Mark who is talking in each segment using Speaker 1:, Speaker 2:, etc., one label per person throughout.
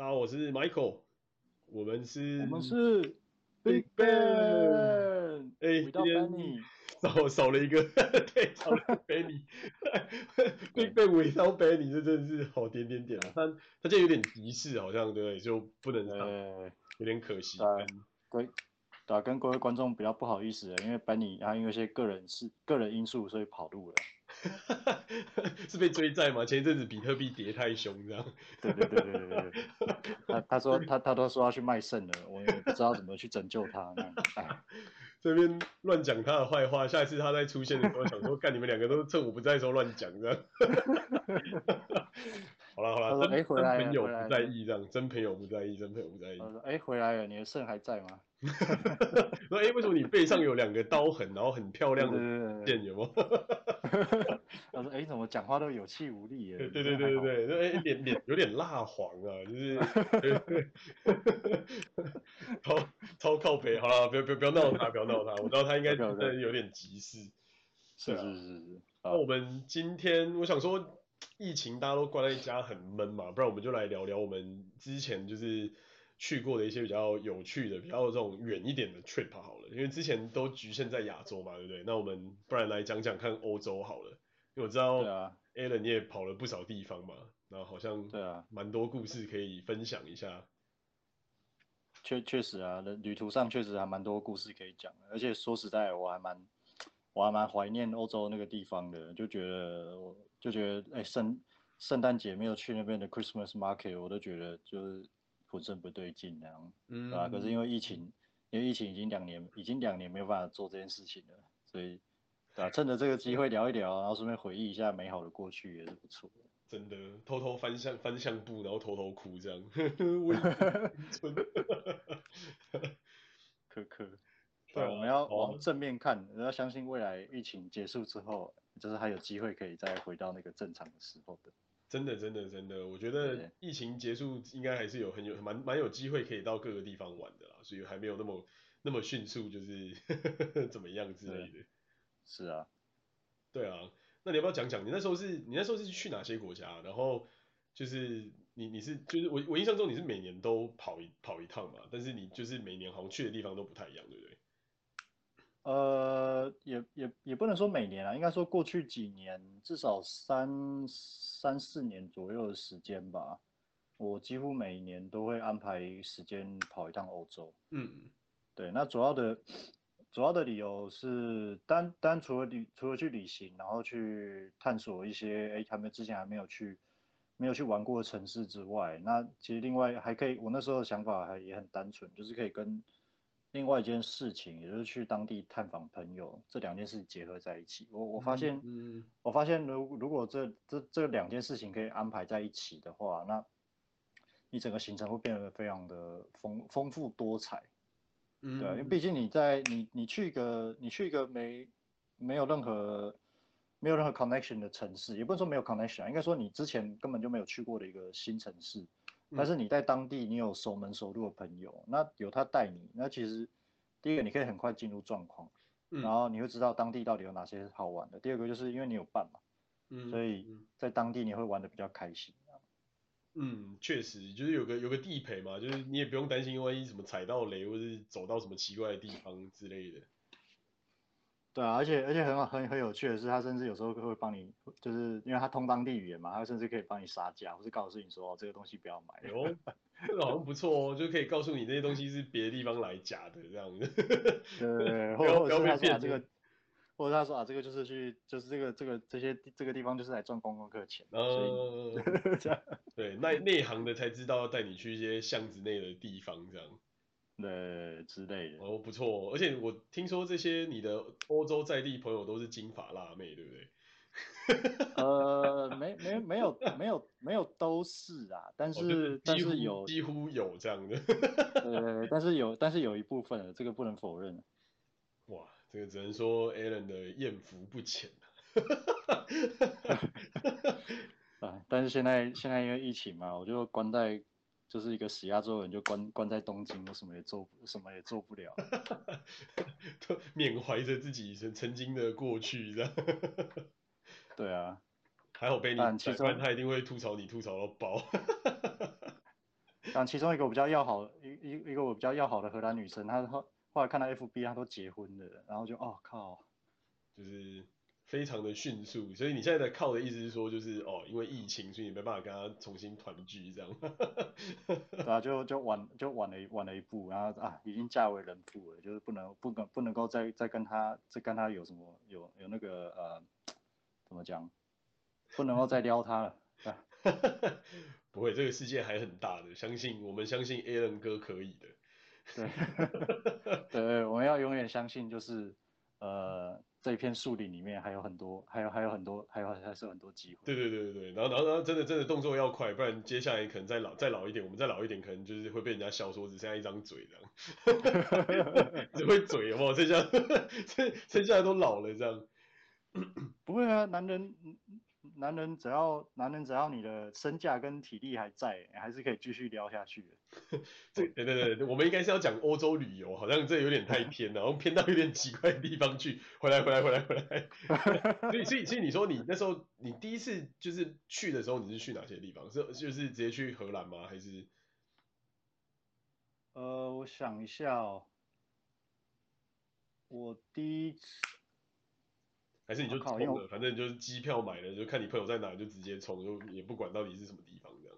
Speaker 1: 大家好，我是 Michael，我们是
Speaker 2: 我们是 Big Ben，
Speaker 1: 哎、欸，今天少少了一个，对，少了 Benny，Big Ben without Benny，这真的是好点点点啊，他他今天有点急事，好像对，就不能上，
Speaker 2: 呃，
Speaker 1: 有点可惜。
Speaker 2: 对。啊，跟各位观众比较不好意思，因为 Benny 他因为一些个人事、个人因素，所以跑路了。
Speaker 1: 是被追债吗？前一阵子比特币跌太凶，这样。
Speaker 2: 对对对对对对。他他说他他都说要去卖肾了，我也不知道怎么去拯救他。
Speaker 1: 这边乱讲他的坏话，下一次他再出现的时候，想说干你们两个都趁我不在的时候乱讲这样。好了好了，真、朋友不在意这样，真朋友不在意，真朋友不在意。
Speaker 2: 哎、欸，回来了，你的肾还在吗？
Speaker 1: 说哎、欸，为什么你背上有两个刀痕，然后很漂亮的剑，有吗？
Speaker 2: 他说哎，怎么讲话都有气无力耶？
Speaker 1: 对对对对对，哎，脸脸有点蜡黄啊，就是 超超靠北。好了，不要不要不要闹他，不要闹他，我知道他应该真的有点急事。
Speaker 2: 是是是是。
Speaker 1: 那我们今天我想说，疫情大家都关在家很闷嘛，不然我们就来聊聊我们之前就是。去过的一些比较有趣的、比较这种远一点的 trip 好了，因为之前都局限在亚洲嘛，对不对？那我们不然来讲讲看欧洲好了，因为我知道 Alan 你也跑了不少地方嘛，然后好像对啊，蛮多故事可以分享一下。
Speaker 2: 确确实啊，旅途上确实还蛮多故事可以讲，而且说实在，我还蛮我还蛮怀念欧洲那个地方的，就觉得我就觉得哎，圣圣诞节没有去那边的 Christmas Market，我都觉得就是。浑身不对劲，那样，嗯，对吧？可是因为疫情，因为疫情已经两年，已经两年没有办法做这件事情了，所以，对吧？趁着这个机会聊一聊，然后顺便回忆一下美好的过去也是不错的。
Speaker 1: 真的，偷偷翻相翻相簿，然后偷偷哭这样。我真的，
Speaker 2: 可可。对，我们要往正面看，我要相信未来疫情结束之后，就是还有机会可以再回到那个正常的时候的。
Speaker 1: 真的，真的，真的，我觉得疫情结束应该还是有很有蛮蛮有机会可以到各个地方玩的啦，所以还没有那么那么迅速，就是 怎么样之类的。
Speaker 2: 是啊，
Speaker 1: 对啊，那你要不要讲讲你那时候是你那时候是去哪些国家？然后就是你你是就是我我印象中你是每年都跑一跑一趟嘛，但是你就是每年好像去的地方都不太一样，对不对？
Speaker 2: 呃，也也也不能说每年啊，应该说过去几年至少三三四年左右的时间吧，我几乎每年都会安排时间跑一趟欧洲。嗯，对，那主要的主要的理由是单单除了旅除了去旅行，然后去探索一些哎，他们之前还没有去没有去玩过的城市之外，那其实另外还可以，我那时候的想法还也很单纯，就是可以跟。另外一件事情，也就是去当地探访朋友，这两件事结合在一起。我我发现，嗯，我发现如如果这这这两件事情可以安排在一起的话，那你整个行程会变得非常的丰丰富多彩。嗯，对，因为毕竟你在你你去一个你去一个没没有任何没有任何 connection 的城市，也不能说没有 connection，应该说你之前根本就没有去过的一个新城市。但是你在当地，你有熟门熟路的朋友，那有他带你，那其实第一个你可以很快进入状况，然后你会知道当地到底有哪些好玩的。第二个就是因为你有伴嘛，所以在当地你会玩的比较开心。
Speaker 1: 嗯，确实就是有个有个地陪嘛，就是你也不用担心万一什么踩到雷，或是走到什么奇怪的地方之类的。
Speaker 2: 对啊，而且而且很很很有趣的是，他甚至有时候会帮你，就是因为他通当地语言嘛，他甚至可以帮你杀价，或是告诉你说哦这个东西不要买。
Speaker 1: 哦，这个好像不错哦，就可以告诉你这些东西是别的地方来假的这样子。
Speaker 2: 对对，或者或者是他说啊这个，或者他说啊这个就是去，就是这个这个这些这个地方就是来赚观光客钱。嗯、呃。
Speaker 1: 对，内内行的才知道要带你去一些巷子内的地方这样。
Speaker 2: 对，之类的
Speaker 1: 哦，不错，而且我听说这些你的欧洲在地朋友都是金发辣妹，对不对？
Speaker 2: 呃，没没没有没有没有都是啊，但是、哦、但是有
Speaker 1: 几乎有这样的，
Speaker 2: 对，但是有但是有一部分，这个不能否认。
Speaker 1: 哇，这个只能说 Alan 的艳福不浅
Speaker 2: 啊，但是现在现在因为疫情嘛，我就关在。就是一个死亚洲人，就关关在东京，我什么也做，什么也做不了，
Speaker 1: 都缅怀着自己曾曾经的过去，这样。
Speaker 2: 对啊，
Speaker 1: 还好被你，不然他一定会吐槽你，吐槽到爆。
Speaker 2: 然后其中一个我比较要好，一一一个我比较要好的荷兰女生，她后后来看到 FB，她都结婚了，然后就哦靠，
Speaker 1: 就是。非常的迅速，所以你现在的靠的意思是说，就是哦，因为疫情，所以你没办法跟他重新团聚这样。
Speaker 2: 对啊，就就晚就晚了晚了一步，然后啊，已经嫁为人妇了，就是不能不能不能够再再跟他再跟他有什么有有那个呃，怎么讲，不能够再撩他了。
Speaker 1: 不会，这个世界还很大的，相信我们相信 Alan 哥可以的。
Speaker 2: 对，对，我们要永远相信，就是呃。这一片树林里面还有很多，还有还有很多，还有还是有很多机会。
Speaker 1: 对对对对，然后然后然后真的真的动作要快，不然接下来可能再老再老一点，我们再老一点，可能就是会被人家笑说只剩下一张嘴这样，只会嘴有没有？剩下剩剩下的都老了这样。
Speaker 2: 不会啊，男人。男人只要男人只要你的身价跟体力还在，还是可以继续聊下去的。
Speaker 1: 这对对对，我们应该是要讲欧洲旅游，好像这有点太偏了，然后偏到有点奇怪的地方去。回来回来回来回来。所以所以所以你说你那时候你第一次就是去的时候，你是去哪些地方？是就是直接去荷兰吗？还是？
Speaker 2: 呃，我想一下哦，我第一次。
Speaker 1: 还是你就冲了，反正就是机票买了，就看你朋友在哪就直接冲，就也不管到底是什么地方这样。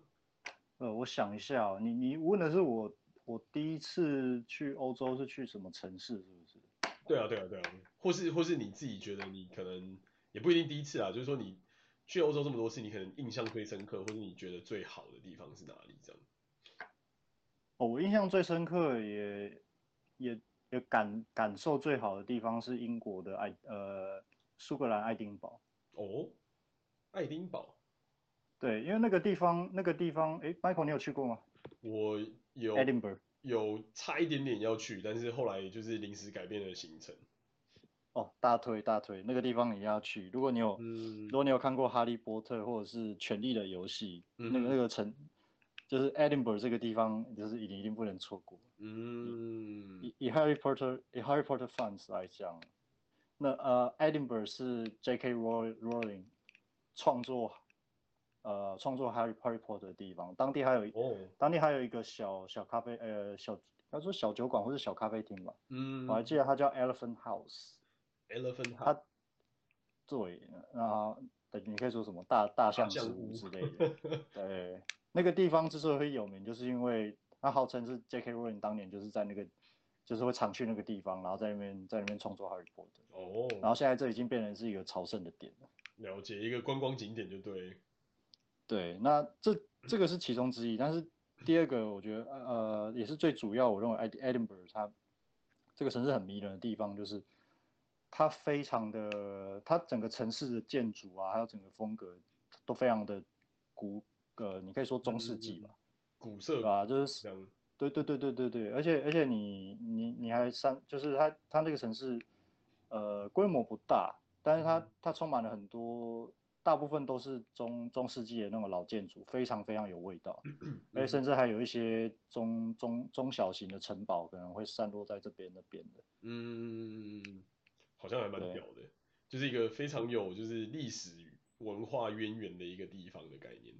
Speaker 2: 呃，我想一下哦，你你问的是我我第一次去欧洲是去什么城市是不是？
Speaker 1: 对啊对啊对啊，或是或是你自己觉得你可能也不一定第一次啊，就是说你去欧洲这么多次，你可能印象最深刻，或者你觉得最好的地方是哪里这样？
Speaker 2: 哦，我印象最深刻也也也感感受最好的地方是英国的爱呃。苏格兰爱丁堡
Speaker 1: 哦，爱丁堡，
Speaker 2: 对，因为那个地方，那个地方，哎，Michael，你有去过吗？
Speaker 1: 我有
Speaker 2: ，Edinburgh
Speaker 1: 有差一点点要去，但是后来就是临时改变了行程。
Speaker 2: 哦，大推大推，那个地方你要去。如果你有，嗯、如果你有看过《哈利波特》或者是《权力的游戏》，嗯，那个那个城，就是 Edinburgh 这个地方，就是一定一定不能错过。嗯，以以 Harry Potter 以 Harry Potter fans 来讲。那呃，Edinburgh 是 J.K. Rowling 创作呃创作 Harry Potter 的地方，当地还有，oh. 当地还有一个小小咖啡呃小，要说小酒馆或者小咖啡厅吧，嗯，我还记得它叫 Elephant House，Elephant
Speaker 1: House，它
Speaker 2: 对，然后等你可以说什么大大象之屋之类的，对，那个地方之所以会有名，就是因为它号称是 J.K. Rowling 当年就是在那个。就是会常去那个地方，然后在那边在那边创作哈利波特。哦。然后现在这已经变成是一个朝圣的点了。
Speaker 1: 了解，一个观光景点就对。
Speaker 2: 对，那这这个是其中之一，但是第二个我觉得呃也是最主要，我认为 Edinburgh 它这个城市很迷人的地方就是它非常的，它整个城市的建筑啊，还有整个风格都非常的古，呃，你可以说中世纪吧，
Speaker 1: 古色
Speaker 2: 啊，就是。对对对对对对，而且而且你你你还三，就是它它那个城市，呃，规模不大，但是它它充满了很多，大部分都是中中世纪的那种老建筑，非常非常有味道，而且甚至还有一些中中中小型的城堡可能会散落在这边那边的，
Speaker 1: 嗯，好像还蛮屌的，就是一个非常有就是历史文化渊源的一个地方的概念。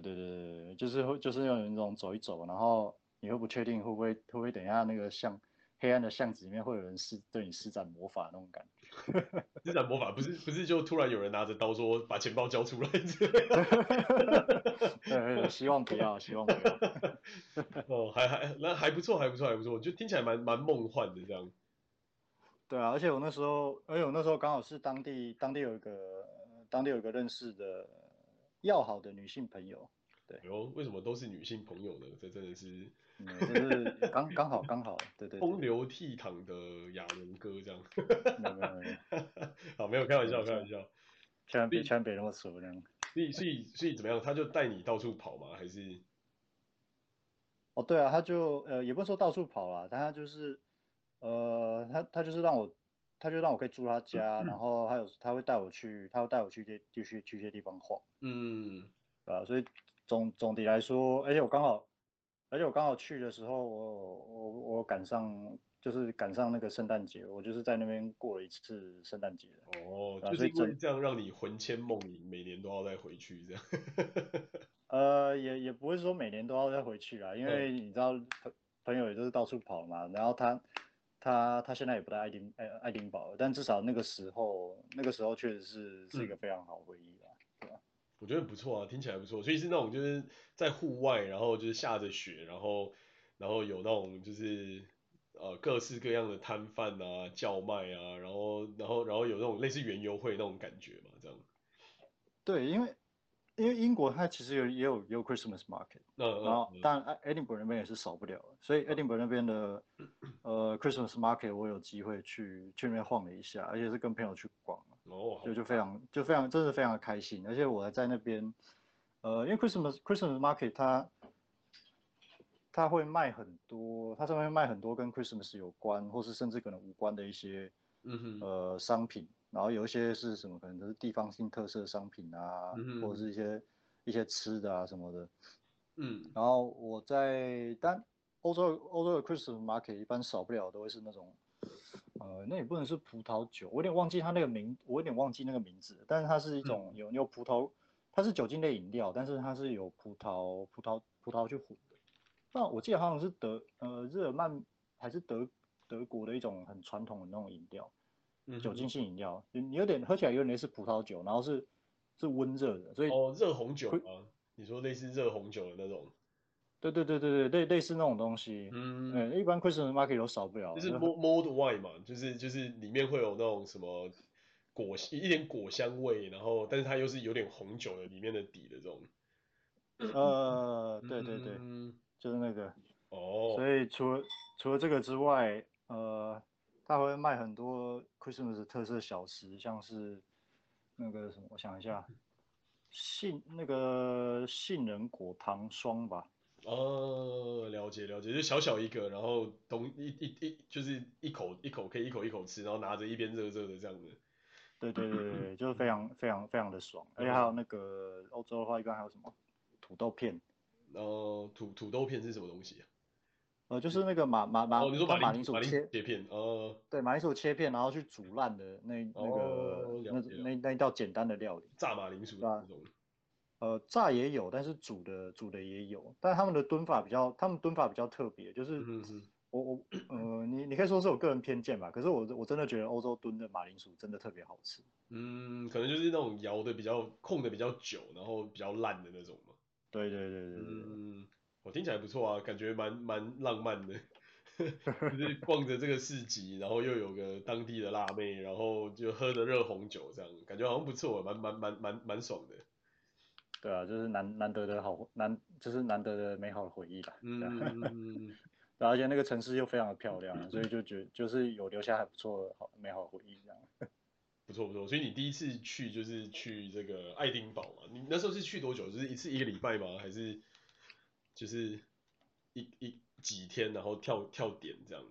Speaker 2: 对对对对，就是会就是有那种走一走，然后你会不确定会不会会不会等一下那个巷黑暗的巷子里面会有人施对你施展魔法那种感觉。
Speaker 1: 施展魔法不是不是就突然有人拿着刀说把钱包交出来？
Speaker 2: 对对，希望不要，希望不要。
Speaker 1: 哦，还还那还不错，还不错，还不错，就听起来蛮蛮梦幻的这样。
Speaker 2: 对啊，而且我那时候，而且我那时候刚好是当地当地有一个当地有一个认识的。要好的女性朋友，对。
Speaker 1: 哟，为什么都是女性朋友呢？这真的是，
Speaker 2: 嗯，就是刚刚好刚好，对对，对。
Speaker 1: 风流倜傥的亚伦哥这样。没有没有没有。好，没有开玩笑开玩笑。
Speaker 2: 千万别千万别那么熟这样。
Speaker 1: 所以所以所以怎么样？他就带你到处跑吗？还是？
Speaker 2: 哦，对啊，他就呃也不是说到处跑啦，但他就是呃他他就是让我。他就让我可以住他家，嗯、然后还有他会带我去，他会带我去这继续去一些地方晃，嗯，啊，所以总总体来说，而且我刚好而且我刚好去的时候，我我我赶上，就是赶上那个圣诞节，我就是在那边过了一次圣诞节。
Speaker 1: 哦，就是因为这样让你魂牵梦萦，每年都要再回去这样。
Speaker 2: 呃，也也不会说每年都要再回去啦，因为你知道朋朋友也都是到处跑嘛，然后他他他现在也不在爱丁爱爱丁堡，但至少那个时候那个时候确实是是一个非常好回忆啦。嗯
Speaker 1: 我觉得不错啊，听起来不错，所以是那种就是在户外，然后就是下着雪，然后然后有那种就是呃各式各样的摊贩啊、叫卖啊，然后然后然后有那种类似园游会那种感觉嘛，这样。
Speaker 2: 对，因为因为英国它其实有也有也有 Christmas market，然后当然 Edinburgh 那边也是少不了，所以 Edinburgh 那边的呃 Christmas market 我有机会去去那边晃了一下，而且是跟朋友去逛。
Speaker 1: 哦，
Speaker 2: 就就非常就非常真的非常的开心，而且我还在那边，呃，因为 Christmas Christmas Market 它它会卖很多，它上面卖很多跟 Christmas 有关，或是甚至可能无关的一些，呃，商品，然后有一些是什么，可能都是地方性特色商品啊，
Speaker 1: 嗯，
Speaker 2: 或者是一些一些吃的啊什么的，
Speaker 1: 嗯，
Speaker 2: 然后我在但欧洲欧洲的 Christmas Market 一般少不了都会是那种。呃，那也不能是葡萄酒，我有点忘记它那个名，我有点忘记那个名字，但是它是一种有有葡萄，它是酒精类饮料，但是它是有葡萄葡萄葡萄去混的。那我记得好像是德呃日耳曼还是德德国的一种很传统的那种饮料，酒精性饮料，你你有点喝起来有点类似葡萄酒，然后是是温热的，所以
Speaker 1: 哦热红酒啊，你说类似热红酒的那种。
Speaker 2: 对对对对对，类类似那种东西，
Speaker 1: 嗯，
Speaker 2: 对，一般 Christmas market 都少不了，
Speaker 1: 就是 mulled wine 嘛，就是就是里面会有那种什么果一点果香味，然后但是它又是有点红酒的里面的底的这种。
Speaker 2: 呃，对对对，
Speaker 1: 嗯、
Speaker 2: 就是那个。
Speaker 1: 哦。
Speaker 2: 所以除了除了这个之外，呃，他会卖很多 Christmas 的特色小吃，像是那个什么，我想一下，杏那个杏仁果糖霜吧。
Speaker 1: 哦，了解了解，就小小一个，然后东一一一就是一口一口可以一口一口吃，然后拿着一边热热的这样子。
Speaker 2: 对对对对，就是非常非常非常的爽。而且还有那个欧洲的话，一般还有什么土豆片？
Speaker 1: 呃，土土豆片是什么东西啊？
Speaker 2: 呃，就是那个马马马，
Speaker 1: 哦，你说马
Speaker 2: 铃薯切
Speaker 1: 切片？呃，
Speaker 2: 对，马铃薯切片，然后去煮烂的那那个那那那一道简单的料理，
Speaker 1: 炸马铃薯那种。
Speaker 2: 呃，炸也有，但是煮的煮的也有，但是他们的炖法比较，他们炖法比较特别，就是我我呃，你你可以说是我个人偏见吧，可是我我真的觉得欧洲炖的马铃薯真的特别好吃。
Speaker 1: 嗯，可能就是那种摇的比较控的比较久，然后比较烂的那种嘛。
Speaker 2: 对对对对对。
Speaker 1: 嗯，我听起来不错啊，感觉蛮蛮浪漫的，就是逛着这个市集，然后又有个当地的辣妹，然后就喝着热红酒这样，感觉好像不错，蛮蛮蛮蛮蛮爽的。
Speaker 2: 对啊，就是难难得的好难，就是难得的美好的回忆吧。
Speaker 1: 嗯，
Speaker 2: 而且那个城市又非常的漂亮，所以就觉就是有留下还不错的好美好的回忆这样。
Speaker 1: 不错不错，所以你第一次去就是去这个爱丁堡嘛？你那时候是去多久？就是一次一个礼拜吗？还是就是一一几天，然后跳跳点这样？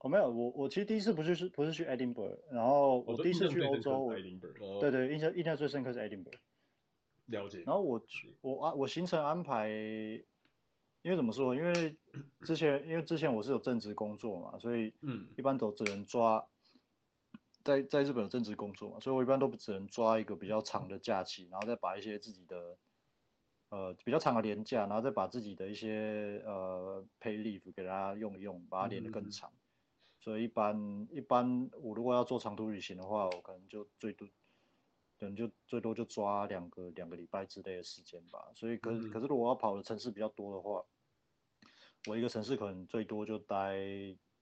Speaker 2: 哦，没有，我我其实第一次不是是不是去 Edinburgh，，然后我第一次去欧洲。对对，印象印象最深刻是 Edinburgh。
Speaker 1: 了解。
Speaker 2: 然后我我啊我行程安排，因为怎么说？因为之前因为之前我是有正职工作嘛，所以嗯，一般都只能抓在在日本有正职工作嘛，所以我一般都只能抓一个比较长的假期，然后再把一些自己的呃比较长的年假，然后再把自己的一些呃 pay leave 给它用一用，把它连得更长。嗯嗯，所以一般一般我如果要做长途旅行的话，我可能就最多。可能就最多就抓两个两个礼拜之类的时间吧，所以可可是如果我要跑的城市比较多的话，我一个城市可能最多就待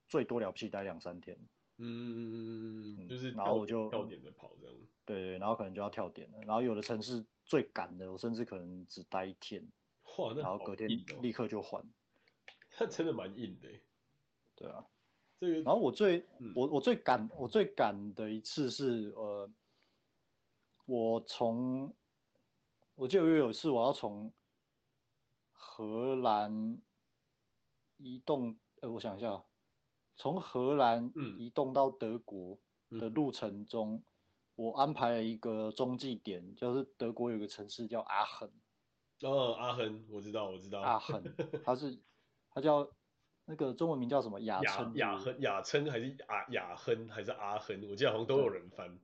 Speaker 2: 最多了不起待两三天。
Speaker 1: 嗯，就是
Speaker 2: 然后我就
Speaker 1: 跳点的跑这样。
Speaker 2: 对对，然后可能就要跳点了，然后有的城市最赶的，我甚至可能只待一天。
Speaker 1: 哇，那、哦、
Speaker 2: 然后隔天立刻就换。
Speaker 1: 那真的蛮硬的。
Speaker 2: 对啊。
Speaker 1: 这个。
Speaker 2: 然后我最、嗯、我我最赶我最赶的一次是呃。我从，我记得有一次我要从荷兰移动，呃，我想一下，从荷兰移动到德国的路程中，我安排了一个中继点，就是德国有个城市叫阿亨，
Speaker 1: 哦，阿亨，我知道，我知道。
Speaker 2: 阿亨，他是他叫那个中文名叫什么？雅琛。
Speaker 1: 雅亨，雅琛还是阿雅亨还是阿亨？我记得好像都有人翻。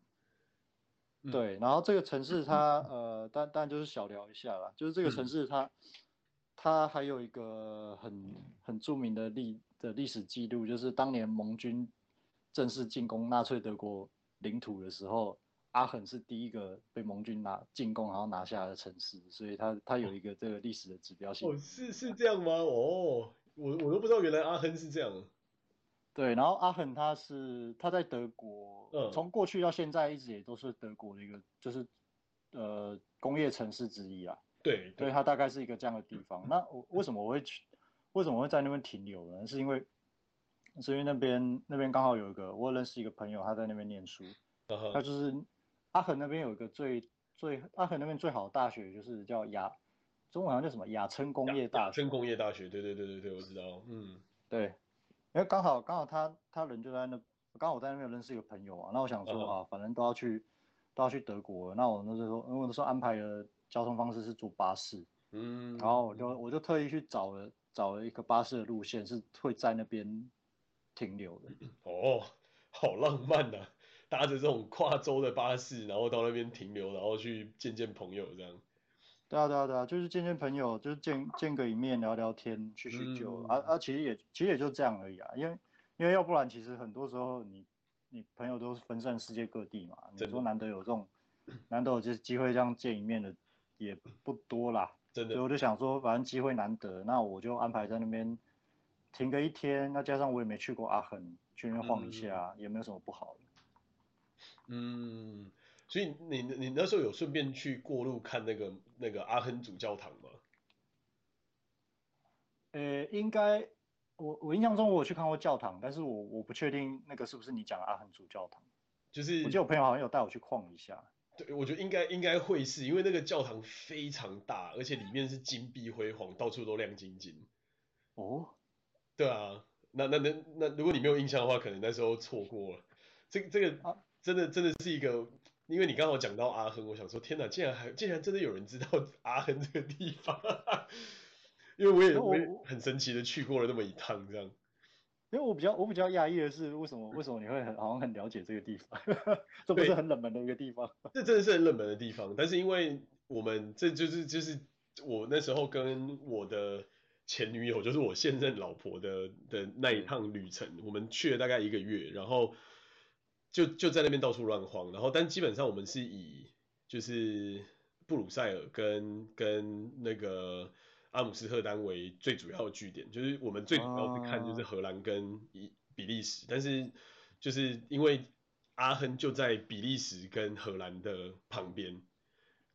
Speaker 2: 对，然后这个城市它呃，但但就是小聊一下啦，就是这个城市它、嗯、它还有一个很很著名的历的历史记录，就是当年盟军正式进攻纳粹德国领土的时候，阿亨是第一个被盟军拿进攻然后拿下的城市，所以它它有一个这个历史的指标性。
Speaker 1: 哦，是是这样吗？哦，我我都不知道原来阿亨是这样。
Speaker 2: 对，然后阿亨他是他在德国，嗯，从过去到现在一直也都是德国的一个就是呃工业城市之一啊。
Speaker 1: 对，
Speaker 2: 所以它大概是一个这样的地方。那我为什么我会去？为什么会在那边停留呢？是因为是因为那边那边刚好有一个我认识一个朋友，他在那边念书，他、嗯、就是阿恒那边有一个最最阿恒那边最好的大学就是叫雅，中文好像叫什么雅琛工业大学。
Speaker 1: 雅琛工业大学，对对对对对，我知道，嗯，
Speaker 2: 对。因为刚好刚好他他人就在那，刚好我在那边认识一个朋友啊，那我想说啊，反正都要去都要去德国，那我那时候因为我那时候安排的交通方式是坐巴士，嗯，然后我就我就特意去找了找了一个巴士的路线是会在那边停留的。
Speaker 1: 哦，好浪漫呐、啊，搭着这种跨州的巴士，然后到那边停留，然后去见见朋友这样。
Speaker 2: 对啊对啊对啊，就是见见朋友，就是见见个一面，聊聊天，叙叙旧，啊啊，其实也其实也就这样而已啊，因为因为要不然其实很多时候你你朋友都是分散世界各地嘛，你说难得有这种难得有这机会这样见一面的也不多啦，
Speaker 1: 真的，
Speaker 2: 所以我就想说反正机会难得，那我就安排在那边停个一天，那加上我也没去过阿恒，去那边晃一下，嗯、也没有什么不好的，
Speaker 1: 嗯。所以你你那时候有顺便去过路看那个那个阿亨主教堂吗？
Speaker 2: 呃，应该我我印象中我有去看过教堂，但是我我不确定那个是不是你讲的阿亨主教堂。
Speaker 1: 就是我
Speaker 2: 记得我朋友好像有带我去逛一下。
Speaker 1: 对，我觉得应该应该会是因为那个教堂非常大，而且里面是金碧辉煌，到处都亮晶晶。
Speaker 2: 哦，
Speaker 1: 对啊，那那那那如果你没有印象的话，可能那时候错过了。这这个真的真的是一个。因为你刚好讲到阿亨，我想说天哪，竟然还竟然真的有人知道阿亨这个地方，因为我也我也很神奇的去过了那么一趟这样。
Speaker 2: 因为我比较我比较讶异的是，为什么为什么你会很好像很了解这个地方？这不是很冷门的一个地方？
Speaker 1: 这真的是很冷门的地方，但是因为我们这就是就是我那时候跟我的前女友，就是我现任老婆的的那一趟旅程，我们去了大概一个月，然后。就就在那边到处乱晃，然后但基本上我们是以就是布鲁塞尔跟跟那个阿姆斯特丹为最主要的据点，就是我们最主要是看就是荷兰跟比比利时，但是就是因为阿亨就在比利时跟荷兰的旁边，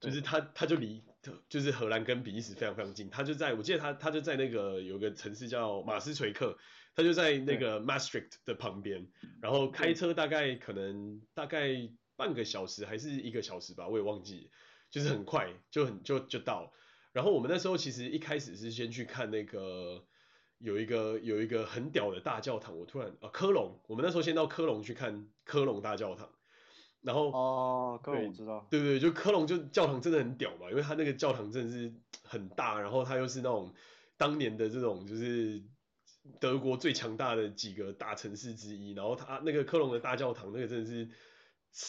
Speaker 1: 就是他他就离就是荷兰跟比利时非常非常近，他就在我记得他他就在那个有个城市叫马斯垂克。他就在那个 Maastricht 的旁边，然后开车大概可能大概半个小时还是一个小时吧，我也忘记，就是很快就很就就到。然后我们那时候其实一开始是先去看那个有一个有一个很屌的大教堂，我突然啊科隆，我们那时候先到科隆去看科隆大教堂，然后
Speaker 2: 哦科隆我知道，
Speaker 1: 对对对，就科隆就教堂真的很屌嘛，因为他那个教堂真的是很大，然后他又是那种当年的这种就是。德国最强大的几个大城市之一，然后他那个科隆的大教堂，那个真的是，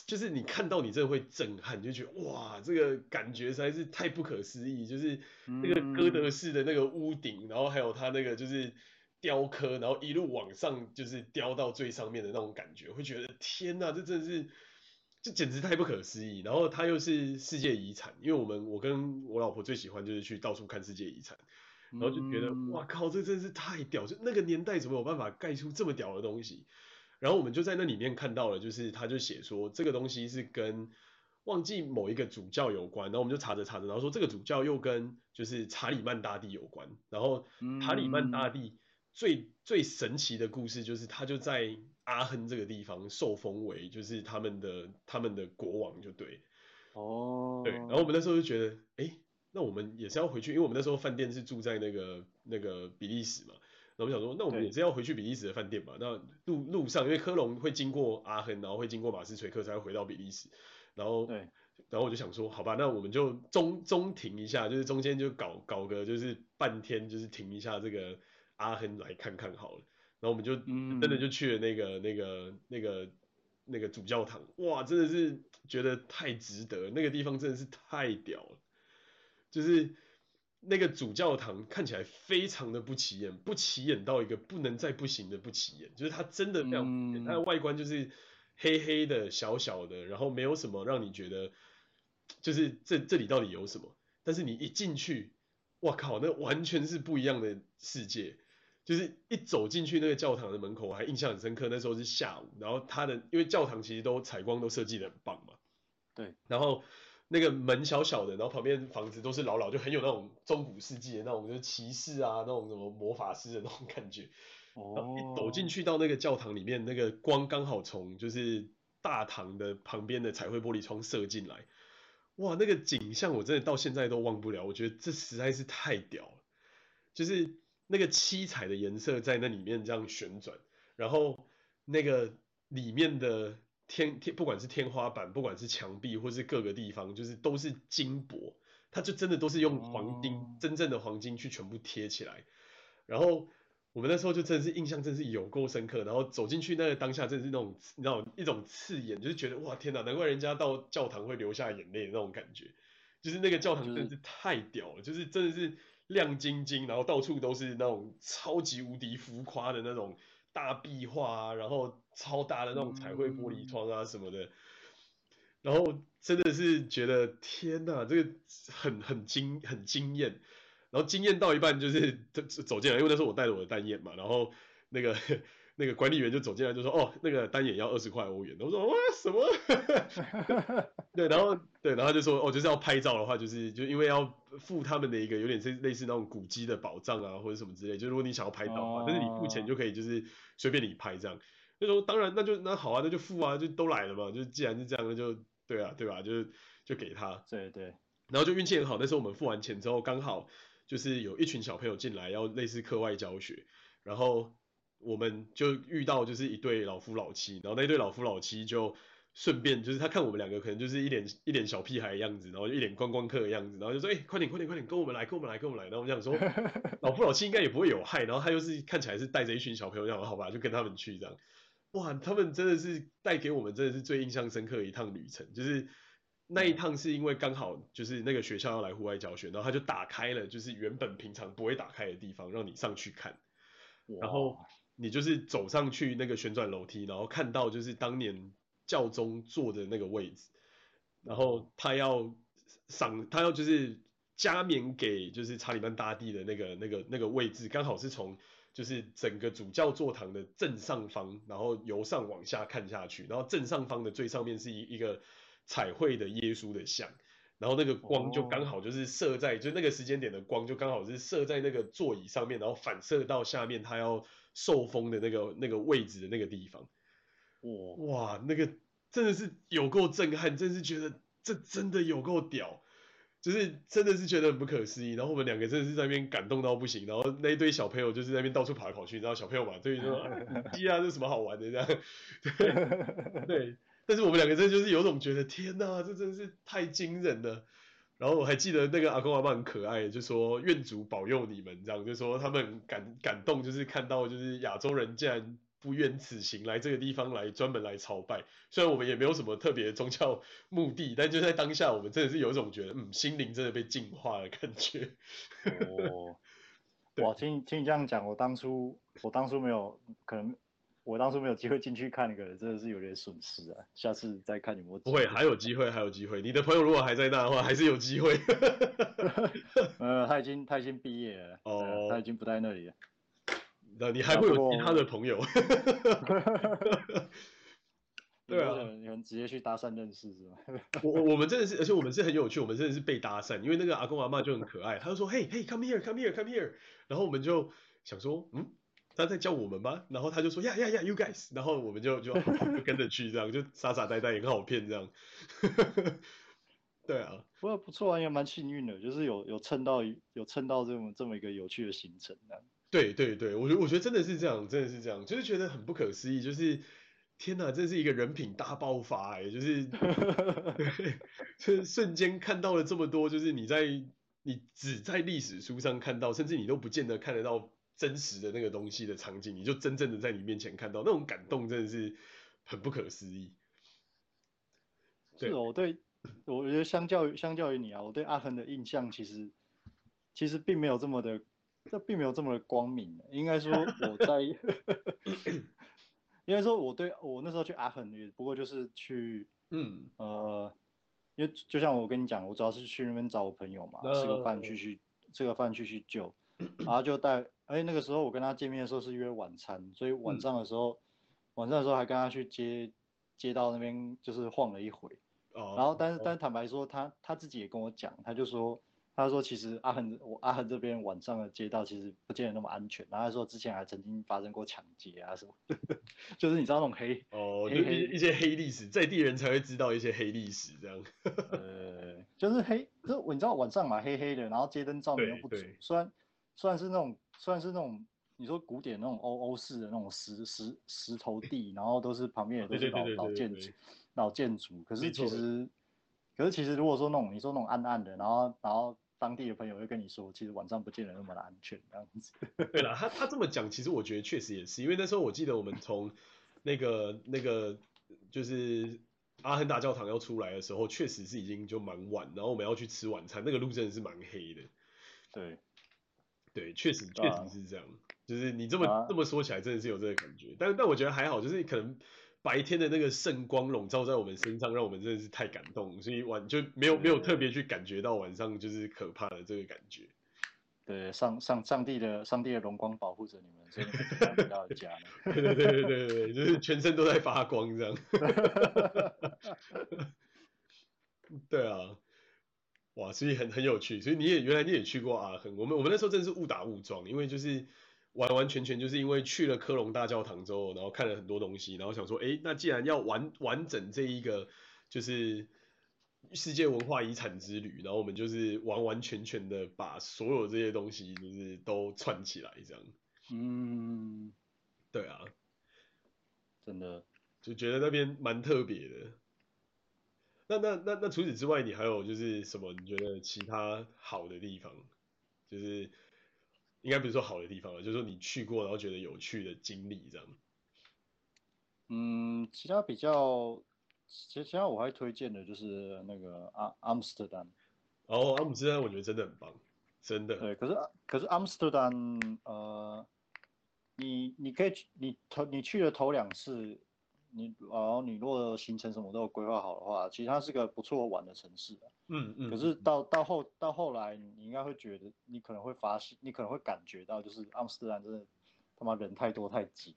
Speaker 1: 就是你看到你真的会震撼，就觉得哇，这个感觉实在是太不可思议，就是那个哥德式的那个屋顶，然后还有它那个就是雕刻，然后一路往上就是雕到最上面的那种感觉，会觉得天呐，这真的是，这简直太不可思议。然后它又是世界遗产，因为我们我跟我老婆最喜欢就是去到处看世界遗产。然后就觉得，哇靠，这真是太屌！就那个年代怎么有办法盖出这么屌的东西？然后我们就在那里面看到了，就是他就写说这个东西是跟忘记某一个主教有关。然后我们就查着查着，然后说这个主教又跟就是查理曼大帝有关。然后查理曼大帝最最神奇的故事就是他就在阿亨这个地方受封为就是他们的他们的国王，就对。
Speaker 2: 哦。
Speaker 1: 对。然后我们那时候就觉得，哎。那我们也是要回去，因为我们那时候饭店是住在那个那个比利时嘛。那我想说，那我们也是要回去比利时的饭店嘛。那路路上，因为科隆会经过阿亨，然后会经过马斯垂克，才会回到比利时。然后然后我就想说，好吧，那我们就中中停一下，就是中间就搞搞个就是半天，就是停一下这个阿亨来看看好了。然后我们就真的就去了那个、嗯、那个那个那个主教堂，哇，真的是觉得太值得，那个地方真的是太屌了，就是那个主教堂看起来非常的不起眼，不起眼到一个不能再不行的不起眼，就是它真的非常，嗯、它的外观就是黑黑的小小的，然后没有什么让你觉得就是这这里到底有什么，但是你一进去，哇靠，那完全是不一样的世界。就是一走进去那个教堂的门口，我还印象很深刻。那时候是下午，然后它的因为教堂其实都采光都设计的很棒嘛，
Speaker 2: 对。
Speaker 1: 然后那个门小小的，然后旁边房子都是老老，就很有那种中古世纪的那种，就是骑士啊那种什么魔法师的那种感觉。哦。然后一走进去到那个教堂里面，那个光刚好从就是大堂的旁边的彩绘玻璃窗射进来，哇，那个景象我真的到现在都忘不了。我觉得这实在是太屌了，就是。那个七彩的颜色在那里面这样旋转，然后那个里面的天天，不管是天花板，不管是墙壁，或是各个地方，就是都是金箔，它就真的都是用黄金，哦、真正的黄金去全部贴起来。然后我们那时候就真的是印象真是有够深刻，然后走进去那个当下，真的是那种那种一种刺眼，就是觉得哇天哪，难怪人家到教堂会流下眼泪的那种感觉，就是那个教堂真的是太屌了，就是真的是。亮晶晶，然后到处都是那种超级无敌浮夸的那种大壁画啊，然后超大的那种彩绘玻璃窗啊什么的，嗯、然后真的是觉得天呐，这个很很惊很惊艳，然后惊艳到一半就是走走进来，因为那时候我带着我的单眼嘛，然后那个。那个管理员就走进来就说：“哦，那个单眼要二十块欧元。”我说：“哇，什么？” 对，然后对，然后就说：“哦，就是要拍照的话，就是就因为要付他们的一个有点是类似那种古迹的保障啊，或者什么之类。就如果你想要拍照的话，但是你付钱就可以，就是随便你拍这样。”就说：“当然，那就那好啊，那就付啊，就都来了嘛。就既然是这样，那就对啊，对吧？就就给他。
Speaker 2: 对对。
Speaker 1: 然后就运气很好，那时候我们付完钱之后，刚好就是有一群小朋友进来要类似课外教学，然后。我们就遇到就是一对老夫老妻，然后那对老夫老妻就顺便就是他看我们两个可能就是一脸一脸小屁孩的样子，然后一脸观光客的样子，然后就说：“哎、欸，快点快点快点，跟我们来跟我们来跟我们来。”然后我们想说，老夫老妻应该也不会有害，然后他又是看起来是带着一群小朋友，这样好吧，就跟他们去这样。哇，他们真的是带给我们真的是最印象深刻的一趟旅程，就是那一趟是因为刚好就是那个学校要来户外教学，然后他就打开了就是原本平常不会打开的地方，让你上去看，然后。你就是走上去那个旋转楼梯，然后看到就是当年教宗坐的那个位置，然后他要赏，他要就是加冕给就是查理曼大帝的那个那个那个位置，刚好是从就是整个主教座堂的正上方，然后由上往下看下去，然后正上方的最上面是一一个彩绘的耶稣的像，然后那个光就刚好就是射在，就那个时间点的光就刚好是射在那个座椅上面，然后反射到下面，他要。受封的那个那个位置的那个地方，哇哇，那个真的是有够震撼，真是觉得这真的有够屌，就是真的是觉得很不可思议。然后我们两个真的是在那边感动到不行，然后那一堆小朋友就是在那边到处跑来跑去，然后小朋友嘛，对说啊，鸡啊，这什么好玩的这样，对 对。但是我们两个真的就是有种觉得，天哪，这真的是太惊人了。然后我还记得那个阿公阿妈很可爱，就说愿主保佑你们这样，就说他们感感动，就是看到就是亚洲人竟然不远此行来这个地方来专门来朝拜，虽然我们也没有什么特别的宗教 目的，但就在当下我们真的是有一种觉得，嗯，心灵真的被净化的感觉。
Speaker 2: 哦，哇，听听你这样讲，我当初我当初没有可能。我当初没有机会进去看那个，真的是有点损失啊！下次再看有没有。
Speaker 1: 不会，还有机会，还有机会。你的朋友如果还在那的话，还是有机会。
Speaker 2: 呃，他已经他已经毕业了，哦、呃，他已经不在那里了。
Speaker 1: 那你还会有其他的朋友？对啊，
Speaker 2: 你们直接去搭讪认识是吗？
Speaker 1: 我我们真的是，而且我们是很有趣，我们真的是被搭讪，因为那个阿公阿妈就很可爱，他就说：“嘿嘿，come here，come here，come here。”然后我们就想说：“嗯。”他在叫我们吗？然后他就说呀呀呀，you guys，然后我们就就就跟着去，这样就傻傻呆呆也很好骗这样。对啊，
Speaker 2: 不过不错啊，应该蛮幸运的，就是有有蹭到有蹭到这么这么一个有趣的行程。
Speaker 1: 对对对，我觉得我觉得真的是这样，真的是这样，就是觉得很不可思议，就是天哪，这是一个人品大爆发哎，就是，对，就是瞬间看到了这么多，就是你在你只在历史书上看到，甚至你都不见得看得到真实的那个东西的场景，你就真正的在你面前看到，那种感动真的是很不可思议。
Speaker 2: 是哦，对，我觉得相较于相较于你啊，我对阿恒的印象其实其实并没有这么的，这并没有这么的光明。应该说我在，应该说我对我那时候去阿恒也不过就是去，嗯呃，因为就像我跟你讲，我主要是去那边找我朋友嘛，吃个饭去去吃个饭去去救，然后就带，哎那个时候我跟他见面的时候是约晚餐，所以晚上的时候、嗯、晚上的时候还跟他去街街道那边就是晃了一回。然后，但是，但是坦白说，他他自己也跟我讲，他就说，他说其实阿恒，我阿恒这边晚上的街道其实不见得那么安全。然后他说之前还曾经发生过抢劫啊什么，就是你知道那种黑
Speaker 1: 哦，黑黑一些黑历史，在地人才会知道一些黑历史这样。
Speaker 2: 呃，就是黑，就你知道晚上嘛，黑黑的，然后街灯照明又不足，虽然虽然是那种，虽然是那种你说古典那种欧欧式的那种石石石头地，然后都是旁边也都是老老建筑。老建筑，可是其实，可是其实如果说那种你说那种暗暗的，然后然后当地的朋友会跟你说，其实晚上不见得那么的安全这样子。
Speaker 1: 对了，他他这么讲，其实我觉得确实也是，因为那时候我记得我们从那个那个就是阿亨大教堂要出来的时候，确实是已经就蛮晚，然后我们要去吃晚餐，那个路真的是蛮黑的。
Speaker 2: 对，
Speaker 1: 对，确实确实是这样，就是你这么、啊、这么说起来，真的是有这个感觉，但但我觉得还好，就是可能。白天的那个圣光笼罩在我们身上，让我们真的是太感动，所以晚就没有没有特别去感觉到晚上就是可怕的这个感觉。
Speaker 2: 对，上上上帝的上帝的荣光保护着你们，所以回到家了。
Speaker 1: 对对对对对，就是全身都在发光这样。对啊，哇，所以很很有趣，所以你也原来你也去过阿亨，我们我们那时候真的是误打误撞，因为就是。完完全全就是因为去了科隆大教堂之后，然后看了很多东西，然后想说，哎，那既然要完完整这一个就是世界文化遗产之旅，然后我们就是完完全全的把所有这些东西就是都串起来，这样。嗯，对啊，
Speaker 2: 真的
Speaker 1: 就觉得那边蛮特别的。那那那那除此之外，你还有就是什么？你觉得其他好的地方，就是？应该不是说好的地方了，就是说你去过然后觉得有趣的经历这样。
Speaker 2: 嗯，其他比较，其实其他我还推荐的就是那个阿阿姆斯特丹。
Speaker 1: 哦，阿姆斯特丹我觉得真的很棒，真的。
Speaker 2: 对，可是可是阿姆斯特丹，呃，你你可以去，你头你去了头两次。你然后你如果行程什么都有规划好的话，其实它是个不错玩的城市的。嗯嗯。可是到到后到后来，你应该会觉得，你可能会发现，你可能会感觉到，就是阿姆斯特丹真的他妈人太多太挤。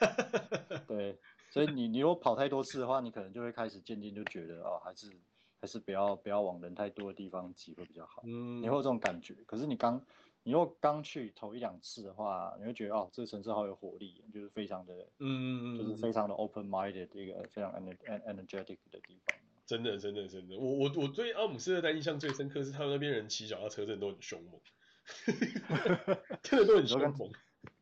Speaker 2: 对，所以你你如果跑太多次的话，你可能就会开始渐渐就觉得哦，还是还是不要不要往人太多的地方挤会比较好。嗯。你会有这种感觉，可是你刚。你如果刚去头一两次的话，你会觉得哦，这个城市好有活力，就是非常的，嗯，就是非常的 open minded 一个非常 energetic 的地方。
Speaker 1: 真的，真的，真的，我我我对阿姆斯特丹印象最深刻是他们那边人骑脚踏车真的都很凶猛，真的都很凶猛。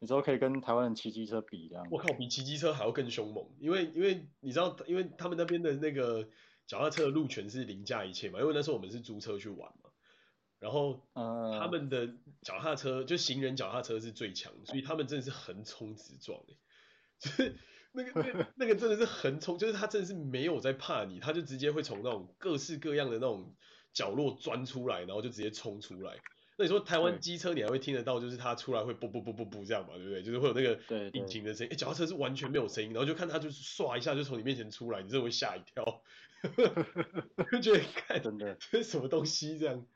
Speaker 2: 你说可以跟台湾人骑机车比这样？
Speaker 1: 我靠，比骑机车还要更凶猛，因为因为你知道，因为他们那边的那个脚踏车的路权是凌驾一切嘛，因为那时候我们是租车去玩嘛。然后，他们的脚踏车、uh, 就行人脚踏车是最强，所以他们真的是横冲直撞，就是那个那个那个真的是横冲，就是他真的是没有在怕你，他就直接会从那种各式各样的那种角落钻出来，然后就直接冲出来。那你说台湾机车你还会听得到，就是他出来会啵啵啵啵啵这样嘛，对不对？就是会有那个引擎的声音。哎，脚踏车是完全没有声音，然后就看他就是唰一下就从你面前出来，你真的会吓一跳，就觉得看真的这是什么东西这样。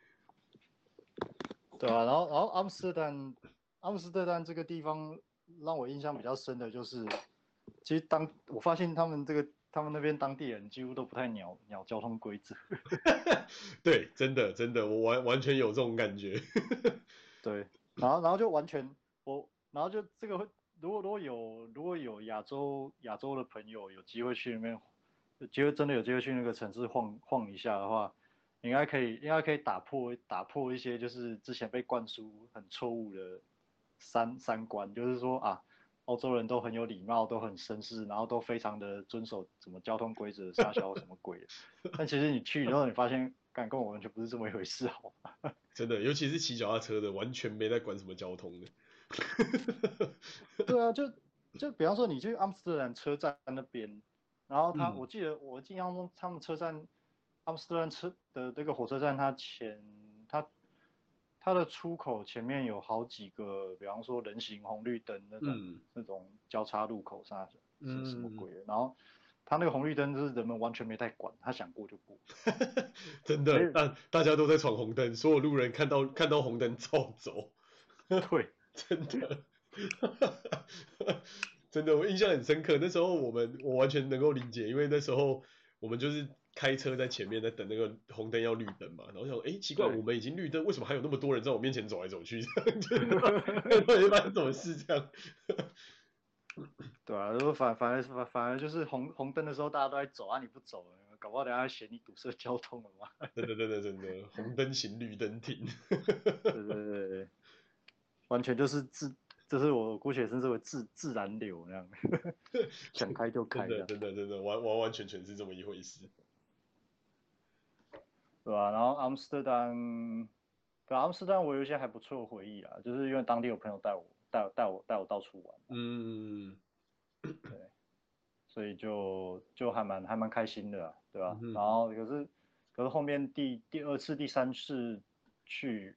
Speaker 2: 对啊，然后然后阿姆斯特丹，阿姆斯特丹这个地方让我印象比较深的就是，其实当我发现他们这个他们那边当地人几乎都不太鸟鸟交通规则。
Speaker 1: 对，真的真的，我完完全有这种感觉。
Speaker 2: 对，然后然后就完全我，然后就这个会，如果如果有如果有亚洲亚洲的朋友有机会去那边，有机会真的有机会去那个城市晃晃一下的话。应该可以，应该可以打破打破一些就是之前被灌输很错误的三三观，就是说啊，欧欧洲人都很有礼貌，都很绅士，然后都非常的遵守什么交通规则，杀小什么鬼的。但其实你去以后，你发现，干跟我完全不是这么一回事，好吗？
Speaker 1: 真的，尤其是骑脚踏车的，完全没在管什么交通的。
Speaker 2: 对啊，就就比方说你去阿姆斯特丹车站那边，然后他，嗯、我记得我印象中他们车站，阿姆斯特丹车的这个火车站，它前它它的出口前面有好几个，比方说人行红绿灯那种、嗯、那种交叉路口啥是什么鬼的，嗯、然后他那个红绿灯就是人们完全没在管，他想过就过。
Speaker 1: 真的，大大家都在闯红灯，所有路人看到看到红灯照走。
Speaker 2: 对。
Speaker 1: 真的，真的，我印象很深刻。那时候我们，我完全能够理解，因为那时候我们就是开车在前面在等那个红灯要绿灯嘛。然后想，哎，奇怪，我们已经绿灯，为什么还有那么多人在我面前走来走去？这样，到底发生什么事？这样，
Speaker 2: 对啊，如果反反而反反而就是红红灯的时候大家都在走啊，你不走，搞不好等下嫌你堵塞交通了嘛。
Speaker 1: 对对对对，真的，红灯行，绿灯停。
Speaker 2: 对对对对。完全就是自，就是我姑且称之为自自然流那样，想开就开的，
Speaker 1: 真的真的完完完全全是这么一回事，
Speaker 2: 对吧、啊？然后阿姆斯特丹，对阿姆斯特丹我有一些还不错的回忆啊，就是因为当地有朋友带我带带我带我到处玩，
Speaker 1: 嗯，
Speaker 2: 对，所以就就还蛮还蛮开心的、啊，对吧、啊？嗯、然后可是可是后面第第二次第三次去。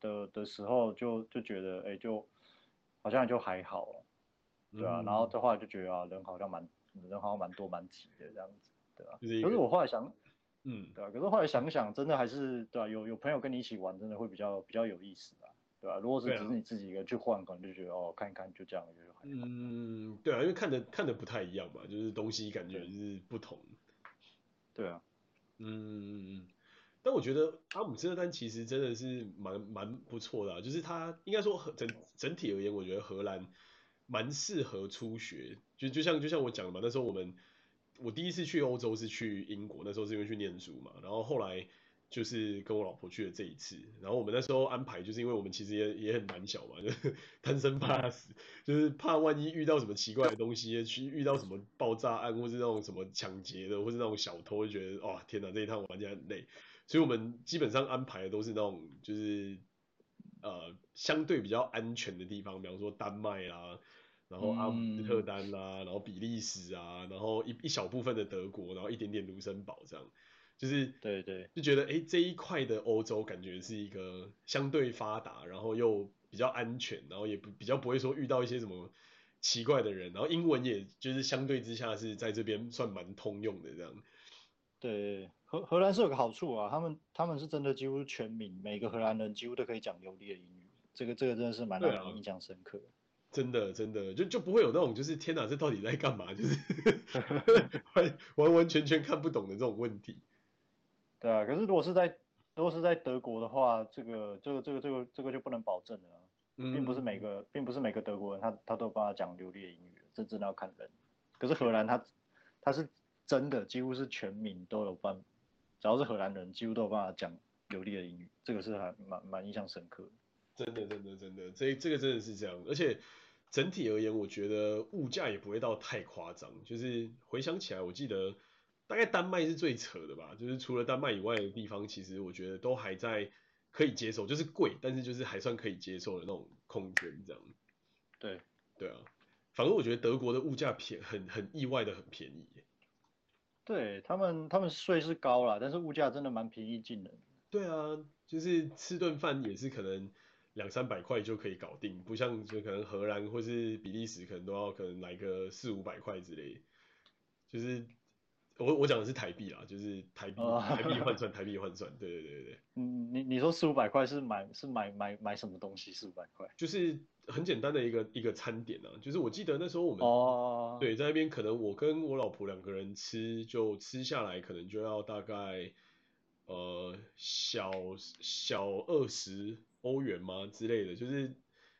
Speaker 2: 的的时候就就觉得哎、欸、就好像就还好，对啊，嗯、然后的话就觉得啊人好像蛮人好像蛮多蛮挤的这样子，对啊。可是我后来想，嗯，对啊，可是后来想想，真的还是对啊，有有朋友跟你一起玩，真的会比较比较有意思啊，对啊，如果是只是你自己一个人去换，可能就觉得哦看一看就这样就还好。
Speaker 1: 嗯，对啊，因为看的看的不太一样嘛，就是东西感觉是不同。
Speaker 2: 对啊，
Speaker 1: 嗯。但我觉得阿姆斯特丹其实真的是蛮蛮不错的啊，就是它应该说整整体而言，我觉得荷兰蛮适合初学，就就像就像我讲的嘛，那时候我们我第一次去欧洲是去英国，那时候是因为去念书嘛，然后后来就是跟我老婆去了这一次，然后我们那时候安排就是因为我们其实也也很胆小嘛，就是 贪生怕死，就是怕万一遇到什么奇怪的东西，去遇到什么爆炸案或是那种什么抢劫的，或是那种小偷，就觉得哇天哪，这一趟玩起来很累。所以我们基本上安排的都是那种，就是呃相对比较安全的地方，比方说丹麦啦，然后阿姆斯特丹啦，然后比利时啊，然后一一小部分的德国，然后一点点卢森堡这样，就是
Speaker 2: 对对，
Speaker 1: 就觉得哎这一块的欧洲感觉是一个相对发达，然后又比较安全，然后也不比较不会说遇到一些什么奇怪的人，然后英文也就是相对之下是在这边算蛮通用的这样。
Speaker 2: 对。荷荷兰是有个好处啊，他们他们是真的几乎全民，每个荷兰人几乎都可以讲流利的英语，这个这个真的是蛮让人印象深刻。
Speaker 1: 真的真的就就不会有那种就是天哪，这到底在干嘛？就是 完完完全全看不懂的这种问题。
Speaker 2: 对啊，可是如果是在如果是在德国的话，这个这个这个这个这个就不能保证了，并不是每个并不是每个德国人他他都有办法讲流利的英语，这真的要看人。可是荷兰他他是真的几乎是全民都有办。只要是荷兰人，几乎都有办法讲流利的英语，这个是还蛮蛮印象深刻的。
Speaker 1: 真的，真的，真的，这这个真的是这样。而且整体而言，我觉得物价也不会到太夸张。就是回想起来，我记得大概丹麦是最扯的吧。就是除了丹麦以外的地方，其实我觉得都还在可以接受，就是贵，但是就是还算可以接受的那种空间这样。
Speaker 2: 对，
Speaker 1: 对啊。反而我觉得德国的物价便很很意外的很便宜。
Speaker 2: 对他们，他们税是高了，但是物价真的蛮平易近人。
Speaker 1: 对啊，就是吃顿饭也是可能两三百块就可以搞定，不像就可能荷兰或是比利时可能都要可能来个四五百块之类。就是我我讲的是台币啦，就是台币、哦、台币换算 台币换算，对对对对。
Speaker 2: 嗯，你你说四五百块是买是买买买什么东西？四五百块？
Speaker 1: 就是。很简单的一个一个餐点啊，就是我记得那时候我们
Speaker 2: ，oh.
Speaker 1: 对，在那边可能我跟我老婆两个人吃，就吃下来可能就要大概呃小小二十欧元吗之类的，就是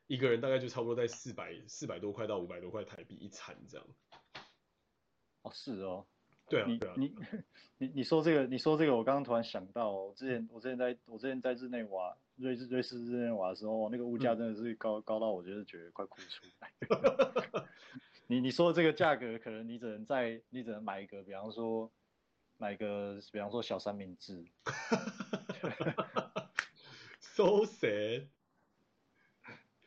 Speaker 1: 一个人大概就差不多在四百四百多块到五百多块台币一餐这样。
Speaker 2: 哦，是哦。
Speaker 1: 对啊，对啊。
Speaker 2: 你 你你说这个，你说这个，我刚刚突然想到，我之前我之前在我之前在日内瓦瑞士瑞士日内瓦的时候，那个物价真的是高、嗯、高到我觉得觉得快哭出来。你你说的这个价格，可能你只能在你只能买一个，比方说买一个，比方说小三明治。
Speaker 1: So sad。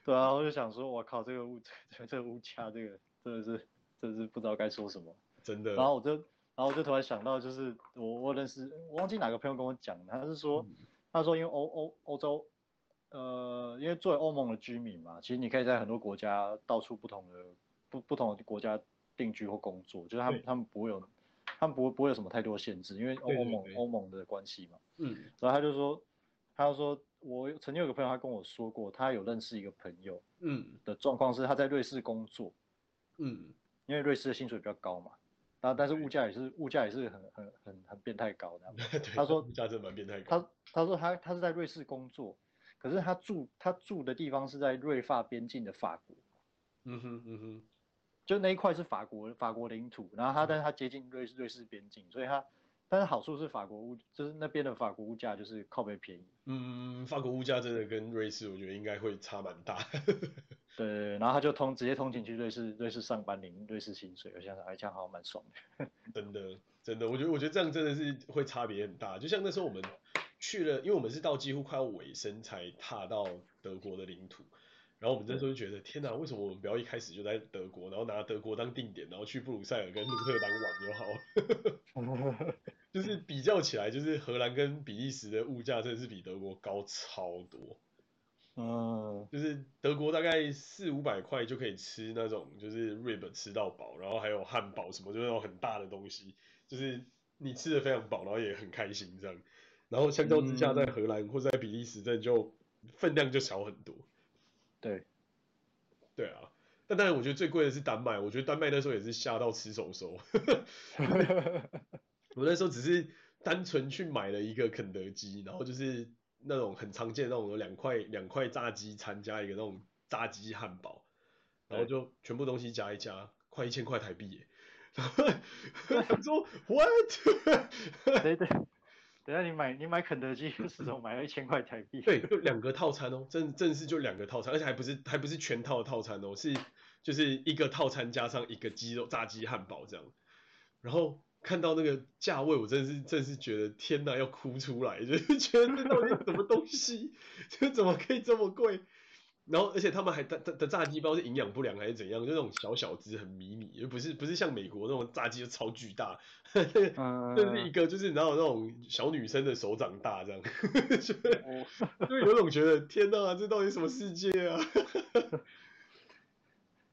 Speaker 2: 对啊，我就想说，我靠，这个物这个物价，这个真的是真的是不知道该说什么。
Speaker 1: 真的。
Speaker 2: 然后我就然后我就突然想到，就是我我认识，我忘记哪个朋友跟我讲，他是说。嗯他说：“因为欧欧欧洲，呃，因为作为欧盟的居民嘛，其实你可以在很多国家到处不同的不不同的国家定居或工作，就是他们他们不会有，他们不会不会有什么太多限制，因为欧盟欧盟的关系嘛。嗯。然后他就说，他就说我曾经有个朋友，他跟我说过，他有认识一个朋友，嗯，的状况是他在瑞士工作，嗯，因为瑞士的薪水比较高嘛。”然后，但是物价也是物价也是很很很很变态高的。他说
Speaker 1: 物价真的蛮变态高。
Speaker 2: 他他说他他是在瑞士工作，可是他住他住的地方是在瑞法边境的法国。嗯哼嗯哼，就那一块是法国法国领土，然后他但是他接近瑞士瑞士边境，所以他但是好处是法国物就是那边的法国物价就是靠北便宜。
Speaker 1: 嗯，法国物价真的跟瑞士我觉得应该会差蛮大。
Speaker 2: 对，然后他就通直接通勤去瑞士，瑞士上班领瑞士薪水，我想想，哎，这样好像蛮爽的。
Speaker 1: 真的，真的，我觉得我觉得这样真的是会差别很大。就像那时候我们去了，因为我们是到几乎快要尾声才踏到德国的领土，然后我们那时候就觉得，天哪，为什么我们不要一开始就在德国，然后拿德国当定点，然后去布鲁塞尔跟鹿特丹玩就好了。就是比较起来，就是荷兰跟比利时的物价真的是比德国高超多。嗯，就是德国大概四五百块就可以吃那种就是 rib 吃到饱，然后还有汉堡什么，就是那种很大的东西，就是你吃的非常饱，然后也很开心这样。然后相较之下，在荷兰或者在比利时，这就分量就小很多。
Speaker 2: 对，
Speaker 1: 对啊。但当然，我觉得最贵的是丹麦，我觉得丹麦那时候也是吓到吃手手。我那时候只是单纯去买了一个肯德基，然后就是。那种很常见的那种有两块两块炸鸡餐加一个那种炸鸡汉堡，然后就全部东西加一加，快一千块台币耶！然后 他说 What？
Speaker 2: 对对，等下你买你买肯德基是怎么买了一千块台币？
Speaker 1: 对，就两个套餐哦，正正式就两个套餐，而且还不是还不是全套套餐哦，是就是一个套餐加上一个鸡肉炸鸡汉堡这样，然后。看到那个价位，我真的是真是觉得天哪，要哭出来，就是觉得这到底什么东西，这怎么可以这么贵？然后而且他们还的的炸鸡包是营养不良还是怎样？就那种小小只很迷你，又不是不是像美国那种炸鸡就超巨大，这是一个就是然后那种小女生的手掌大这样，就 就有种觉得天哪，这到底什么世界啊？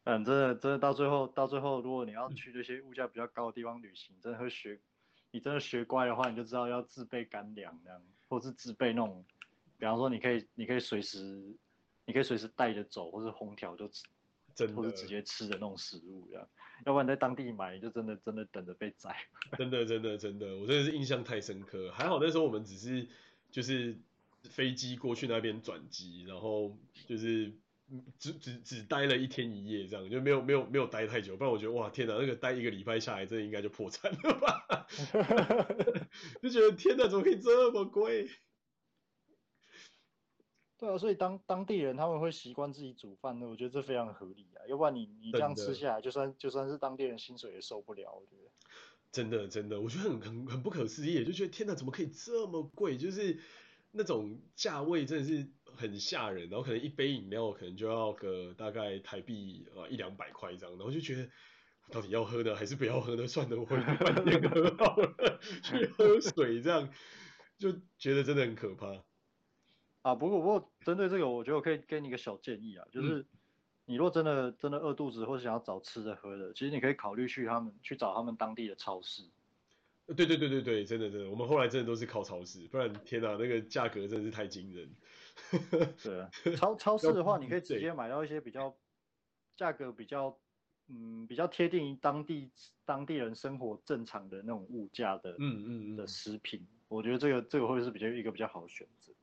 Speaker 2: 嗯，真的，真的到最后，到最后，如果你要去这些物价比较高的地方旅行，真的会学，你真的学乖的话，你就知道要自备干粮这样，或是自备那种，比方说你可以，你可以随时，你可以随时带着走，或是烘调就吃，或是直接吃的那种食物这样，要不然在当地买，你就真的真的等着被宰。
Speaker 1: 真的，真的，真的，我真的是印象太深刻。还好那时候我们只是就是飞机过去那边转机，然后就是。只只只待了一天一夜，这样就没有没有没有待太久，不然我觉得哇天哪，那个待一个礼拜下来，这应该就破产了吧？就觉得天哪，怎么可以这么贵？
Speaker 2: 对啊，所以当当地人他们会习惯自己煮饭的，我觉得这非常合理啊。要不然你你这样吃下来，就算就算是当地人薪水也受不了，我觉得。
Speaker 1: 真的真的，我觉得很很很不可思议，就觉得天哪，怎么可以这么贵？就是那种价位真的是。很吓人，然后可能一杯饮料可能就要个大概台币啊一两百块这样，然后就觉得到底要喝呢还是不要喝呢？算了，我回去饭店喝好了，去喝水这样，就觉得真的很可怕。
Speaker 2: 啊，不过不过针对这个，我觉得我可以给你一个小建议啊，就是你若真的真的饿肚子或者想要找吃的喝的，其实你可以考虑去他们去找他们当地的超市。
Speaker 1: 对对对对对，真的真的，我们后来真的都是靠超市，不然天哪，那个价格真的是太惊人。
Speaker 2: 对啊，超超市的话，你可以直接买到一些比较价格比较嗯比较贴近于当地当地人生活正常的那种物价的嗯嗯的食品，我觉得这个这个会是比较一个比较好的选择。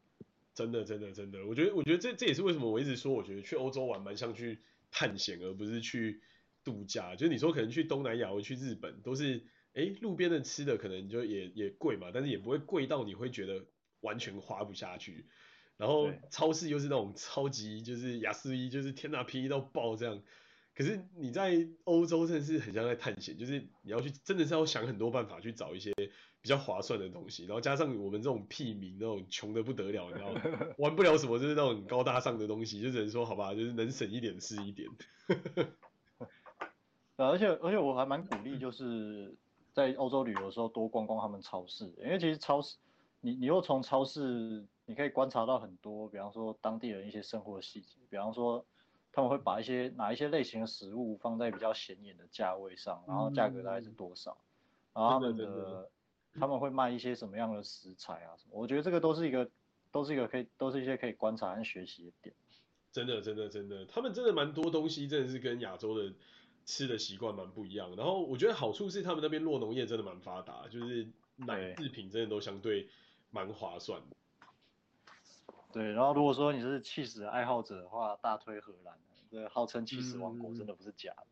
Speaker 1: 真的真的真的，我觉得我觉得这这也是为什么我一直说，我觉得去欧洲玩蛮像去探险，而不是去度假。就是你说可能去东南亚或去日本，都是哎路边的吃的可能就也也贵嘛，但是也不会贵到你会觉得完全花不下去。然后超市又是那种超级就是雅思一就是天哪便宜到爆这样。可是你在欧洲真的是很像在探险，就是你要去真的是要想很多办法去找一些比较划算的东西，然后加上我们这种屁民那种穷的不得了，你知道吗？玩不了什么就是那种高大上的东西，就只能说好吧，就是能省一点是一点。
Speaker 2: 而且而且我还蛮鼓励，就是在欧洲旅游的时候多逛逛他们超市，因为其实超市你你又从超市你可以观察到很多，比方说当地人一些生活细节，比方说。他们会把一些哪一些类型的食物放在比较显眼的价位上，然后价格大概是多少，嗯、然后他们的，的他们会卖一些什么样的食材啊什么？我觉得这个都是一个都是一个可以都是一些可以观察和学习的点。
Speaker 1: 真的真的真的，他们真的蛮多东西真的是跟亚洲的吃的习惯蛮不一样。然后我觉得好处是他们那边落农业真的蛮发达，就是奶制品真的都相对蛮划算的。
Speaker 2: 对，然后如果说你是气死爱好者的话，大推荷兰，这号称气死王国真的不是假的。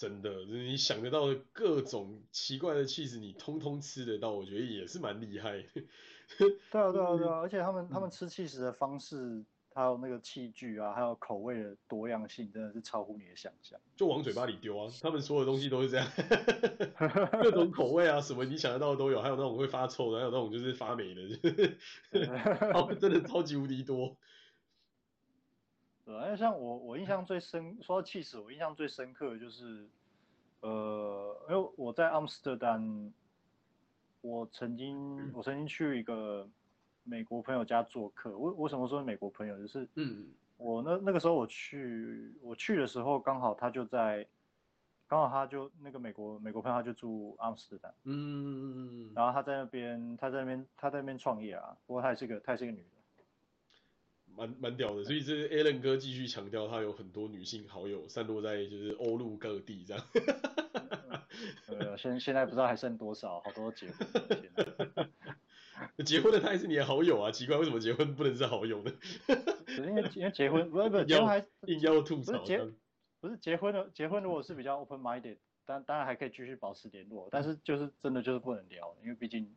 Speaker 1: 嗯、真的，就是你想得到的各种奇怪的起司，你通通吃得到，我觉得也是蛮厉害。
Speaker 2: 对啊，对啊，对啊，而且他们他们吃起司的方式。还有那个器具啊，还有口味的多样性，真的是超乎你的想象。
Speaker 1: 就往嘴巴里丢啊，他们所有东西都是这样，各种口味啊，什么你想得到的都有，还有那种会发臭的，还有那种就是发霉的，他们真的超级无敌多。
Speaker 2: 对，因为像我，我印象最深，说到气死，我印象最深刻的就是，呃，因为我在阿姆斯特丹，我曾经，我曾经去一个。美国朋友家做客，我为什么说美国朋友？就是，嗯，我那那个时候我去我去的时候，刚好他就在，刚好他就那个美国美国朋友他就住阿姆斯特丹，嗯，然后他在那边他在那边他在那边创业啊，不过他也是个他也是个女的，
Speaker 1: 蛮蛮屌的，所以这 Alan 哥继续强调他有很多女性好友散落在就是欧陆各地这样，
Speaker 2: 呃，现现在不知道还剩多少，好多结婚。
Speaker 1: 结婚的他也是你的好友啊？奇怪，为什么结婚不能是好友呢？
Speaker 2: 因为因为结婚不是不是结婚还
Speaker 1: 硬要吐槽，
Speaker 2: 不是结不是结婚的结婚如果是比较 open minded，当当然还可以继续保持联络，但是就是真的就是不能聊，因为毕竟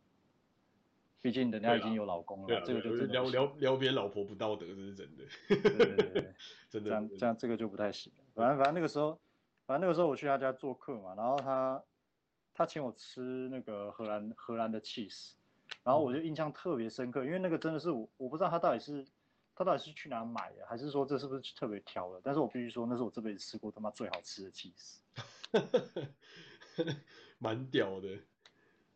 Speaker 2: 毕竟人家已经有老公了，啊啊、这个就是
Speaker 1: 聊聊聊别人老婆不道德，这是真的。
Speaker 2: 对对对对，真的这样这样这个就不太行。反正反正那个时候反正那个时候我去他家做客嘛，然后他他请我吃那个荷兰荷兰的 cheese。然后我就印象特别深刻，因为那个真的是我，我不知道他到底是他到底是去哪买的，还是说这是不是特别挑的？但是我必须说，那是我这辈子吃过他妈最好吃的 cheese，，
Speaker 1: 蛮屌的。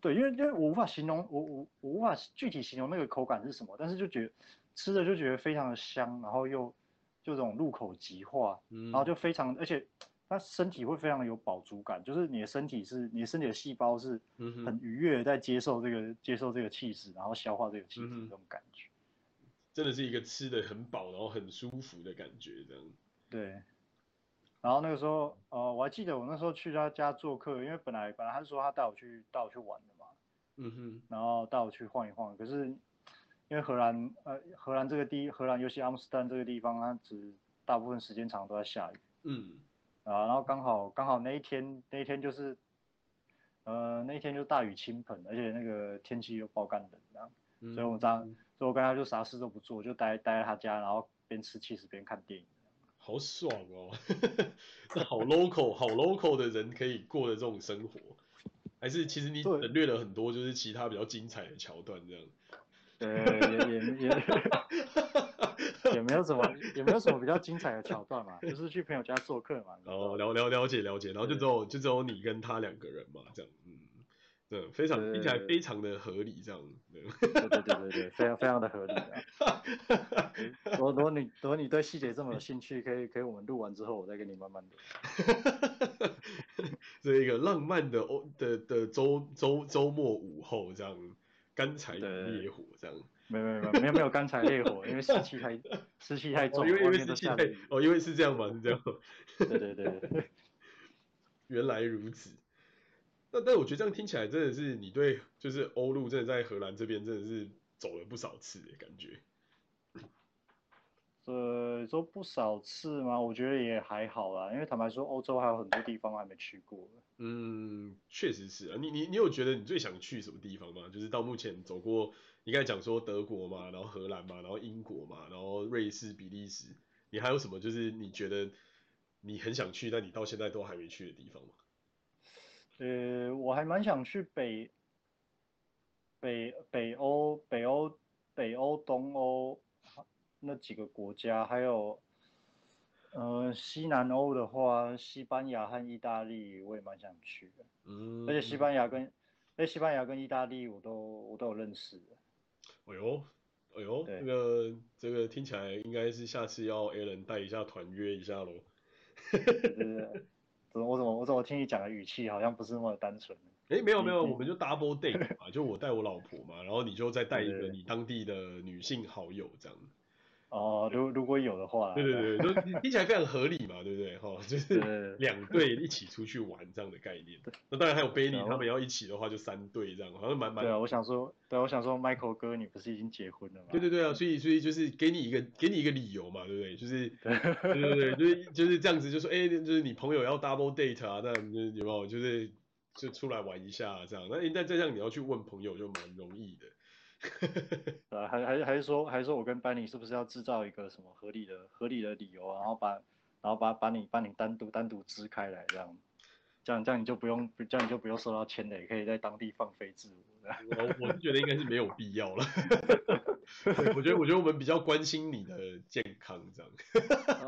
Speaker 2: 对，因为因为我无法形容，我我我无法具体形容那个口感是什么，但是就觉得吃的就觉得非常的香，然后又就这种入口即化，然后就非常而且。它身体会非常有饱足感，就是你的身体是，你的身体的细胞是很愉悦的在接受这个、嗯、接受这个起司，然后消化这个气质这种感觉，
Speaker 1: 真的是一个吃的很饱，然后很舒服的感觉，这样。
Speaker 2: 对。然后那个时候，呃，我还记得我那时候去他家做客，因为本来本来他是说他带我去带我去玩的嘛，嗯哼，然后带我去晃一晃，可是因为荷兰，呃，荷兰这个地，荷兰尤其阿姆斯特丹这个地方，它只大部分时间长都在下雨，嗯。啊，然后刚好刚好那一天那一天就是，呃，那一天就大雨倾盆，而且那个天气又爆干冷，这样，嗯、所以我这样，所以我跟他就啥事都不做，就待待在他家，然后边吃起司边看电影。
Speaker 1: 好爽哦，这好 local 好 local 的人可以过的这种生活，还是其实你省略了很多就是其他比较精彩的桥段这样。
Speaker 2: 对，也也也。也没有什么，也没有什么比较精彩的桥段嘛，就是去朋友家做客嘛。
Speaker 1: 哦，了了了解了解，然后就只有就只有你跟他两个人嘛，这样，嗯，对，非常听起来非常的合理，这样。
Speaker 2: 对对对对对，非常非常的合理。如果如果你如果你对细节这么有兴趣，可以可以我们录完之后，我再跟你慢慢聊。
Speaker 1: 这一个浪漫的欧的的周周周末午后，这样干柴烈火这样。
Speaker 2: 没有没有没有没有干柴烈火，因为湿气太湿气太重，
Speaker 1: 因为因为湿气太哦，因为是这样嘛，是这样。
Speaker 2: 对对对对，
Speaker 1: 原来如此。那但我觉得这样听起来真的是你对就是欧陆真的在荷兰这边真的是走了不少次的感觉。
Speaker 2: 呃，说不少次吗？我觉得也还好啦，因为坦白说，欧洲还有很多地方还没去过。
Speaker 1: 嗯，确实是啊。你你你有觉得你最想去什么地方吗？就是到目前走过，你刚才讲说德国嘛，然后荷兰嘛，然后英国嘛，然后瑞士、比利时，你还有什么就是你觉得你很想去，但你到现在都还没去的地方吗？
Speaker 2: 呃，我还蛮想去北北北欧、北欧、北欧、东欧。那几个国家，还有，呃，西南欧的话，西班牙和意大利，我也蛮想去的。嗯，而且西班牙跟，哎，西班牙跟意大利，我都我都有认识的。
Speaker 1: 哎呦，哎呦，这个这个听起来应该是下次要 Alan 带一下团约一下
Speaker 2: 喽。我怎么我怎么听你讲的语气好像不是那么单纯？
Speaker 1: 哎，没有没有，我们就 double date 嘛，就我带我老婆嘛，然后你就再带一个你当地的女性好友这样。
Speaker 2: 哦，如如果有的话，
Speaker 1: 对对对，就听起来非常合理嘛，对不对？哈，就是 两队一起出去玩这样的概念。那当然还有 Benny 他们要一起的话，就三队这样，好像蛮蛮。
Speaker 2: 对啊，我想说，对啊，我想说，Michael 哥，你不是已经结婚了吗？
Speaker 1: 对对对啊，所以所以就是给你一个给你一个理由嘛，对不对？就是对 对对，就是就是这样子，就说哎，就是你朋友要 double date 啊，那就有没有就是就出来玩一下这样？那那这样你要去问朋友就蛮容易的。
Speaker 2: 呃，还还还是说，还是说我跟班尼是不是要制造一个什么合理的合理的理由啊？然后把，然后把把你把你单独单独支开来，这样，这样这样你就不用，这样你就不用受到牵累，可以在当地放飞自我。
Speaker 1: 我我是觉得应该是没有必要了。我觉得我觉得我们比较关心你的健康，这样。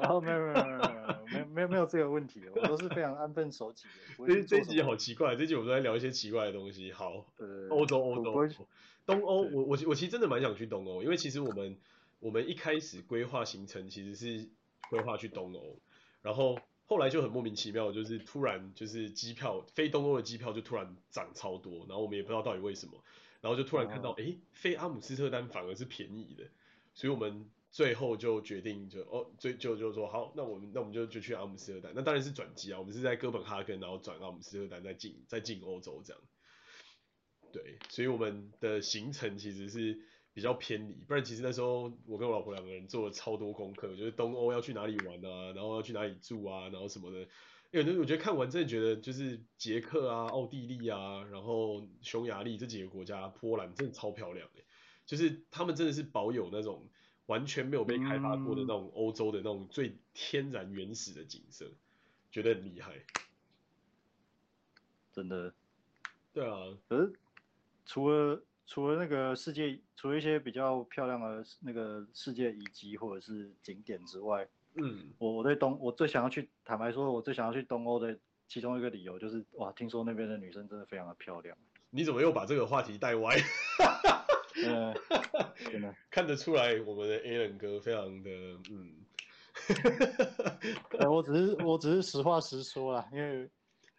Speaker 2: 然后没有没有没有没有没有没有这个问题，我都是非常安分守己的。
Speaker 1: 这这集好奇怪，这集我们都在聊一些奇怪的东西。好，欧洲欧洲。东欧，我我我其实真的蛮想去东欧，因为其实我们我们一开始规划行程其实是规划去东欧，然后后来就很莫名其妙，就是突然就是机票飞东欧的机票就突然涨超多，然后我们也不知道到底为什么，然后就突然看到哎、欸、飞阿姆斯特丹反而是便宜的，所以我们最后就决定就哦最就就说好，那我们那我们就就去阿姆斯特丹，那当然是转机啊，我们是在哥本哈根然后转阿姆斯特丹再进再进欧洲这样。对，所以我们的行程其实是比较偏离，不然其实那时候我跟我老婆两个人做了超多功课，就是东欧要去哪里玩啊，然后要去哪里住啊，然后什么的。因为我觉得看完真的觉得就是捷克啊、奥地利啊，然后匈牙利这几个国家，波兰真的超漂亮的，就是他们真的是保有那种完全没有被开发过的那种欧洲的那种最天然原始的景色，觉得很厉害。
Speaker 2: 真的。
Speaker 1: 对啊。
Speaker 2: 嗯。除了除了那个世界，除了一些比较漂亮的那个世界遗迹或者是景点之外，嗯，我我对东我最想要去，坦白说，我最想要去东欧的其中一个理由就是，哇，听说那边的女生真的非常的漂亮。
Speaker 1: 你怎么又把这个话题带歪？
Speaker 2: 嗯，真的
Speaker 1: 看得出来我们的 Alan 哥非常的嗯，
Speaker 2: 我只是我只是实话实说啦，因为。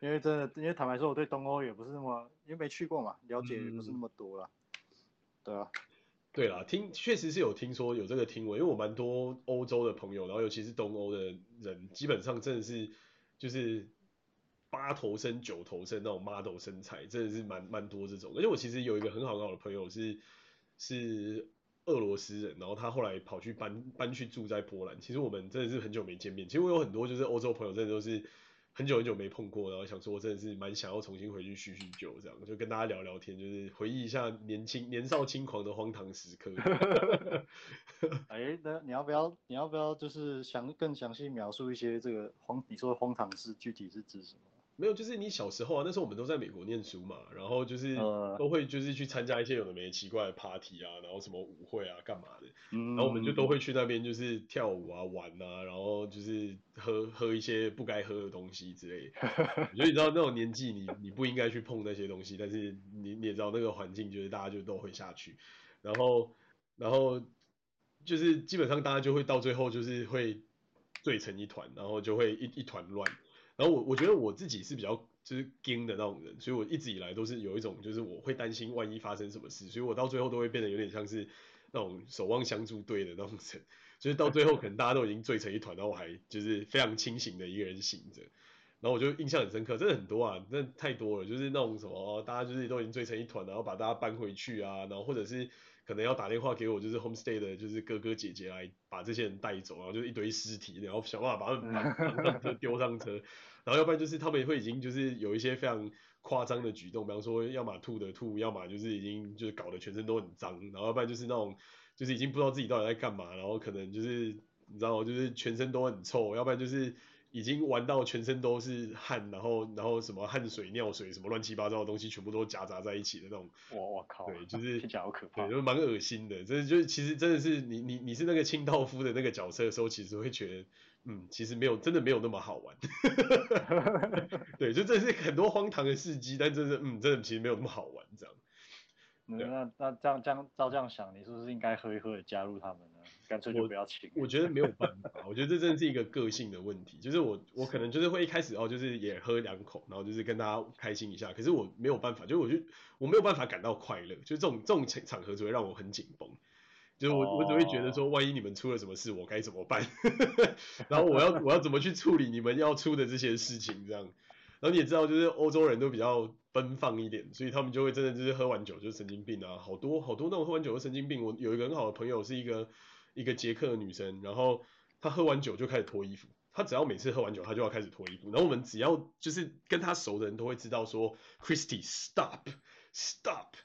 Speaker 2: 因为真的，因为坦白说，我对东欧也不是那么，因为没去过嘛，了解也不是那么多了。嗯、对啊，
Speaker 1: 对啦，听确实是有听说有这个听闻，因为我蛮多欧洲的朋友，然后尤其是东欧的人，基本上真的是就是八头身九头身那种 model 身材，真的是蛮蛮多这种。而且我其实有一个很好很好的朋友是是俄罗斯人，然后他后来跑去搬搬去住在波兰。其实我们真的是很久没见面，其实我有很多就是欧洲朋友，真的都是。很久很久没碰过，然后想说，我真的是蛮想要重新回去叙叙旧，这样就跟大家聊聊天，就是回忆一下年轻年少轻狂的荒唐时刻。
Speaker 2: 哎，那你要不要，你要不要就是详更详细描述一些这个荒，你说的荒唐事具体是指什么？
Speaker 1: 没有，就是你小时候啊，那时候我们都在美国念书嘛，然后就是都会就是去参加一些有的没的奇怪的 party 啊，然后什么舞会啊，干嘛的，然后我们就都会去那边就是跳舞啊、玩啊，然后就是喝喝一些不该喝的东西之类的。我觉得你知道那种年纪，你你不应该去碰那些东西，但是你你也知道那个环境，就是大家就都会下去，然后然后就是基本上大家就会到最后就是会醉成一团，然后就会一一团乱。然后我我觉得我自己是比较就是惊的那种人，所以我一直以来都是有一种就是我会担心万一发生什么事，所以我到最后都会变得有点像是那种守望相助队的那种人，就是到最后可能大家都已经醉成一团，然后我还就是非常清醒的一个人醒着，然后我就印象很深刻，真的很多啊，真的太多了，就是那种什么大家就是都已经醉成一团，然后把大家搬回去啊，然后或者是可能要打电话给我就是 homestay 的，就是哥哥姐姐来把这些人带走，然后就是一堆尸体，然后想办法把他们绑上车丢上车，然后要不然就是他们会已经就是有一些非常夸张的举动，比方说要么吐的吐，要么就是已经就是搞得全身都很脏，然后要不然就是那种就是已经不知道自己到底在干嘛，然后可能就是你知道就是全身都很臭，要不然就是。已经玩到全身都是汗，然后然后什么汗水、尿水什么乱七八糟的东西，全部都夹杂在一起的那种。
Speaker 2: 我我靠！
Speaker 1: 对，就是
Speaker 2: 听起来好可怕。
Speaker 1: 对，就蛮恶心的。这就是其实真的是你你你是那个清道夫的那个角色的时候，其实会觉得，嗯，其实没有真的没有那么好玩。对，就这是很多荒唐的事迹，但真的嗯，真的其实没有那么好玩这样。
Speaker 2: 那那那这样这样照这样想，你是不是应该喝一喝，加入他们呢？干脆就不要请。
Speaker 1: 我觉得没有办 法，我觉得这真的是一个个性的问题。就是我我可能就是会一开始哦，就是也喝两口，然后就是跟大家开心一下。可是我没有办法，就是我就我没有办法感到快乐。就这种这种场场合只会让我很紧绷。就是我、oh. 我只会觉得说，万一你们出了什么事，我该怎么办？然后我要我要怎么去处理你们要出的这些事情？这样。然后你也知道，就是欧洲人都比较奔放一点，所以他们就会真的就是喝完酒就是神经病啊，好多好多那种喝完酒的神经病。我有一个很好的朋友是一个一个捷克的女生，然后她喝完酒就开始脱衣服，她只要每次喝完酒，她就要开始脱衣服。然后我们只要就是跟她熟的人都会知道说，Christy stop stop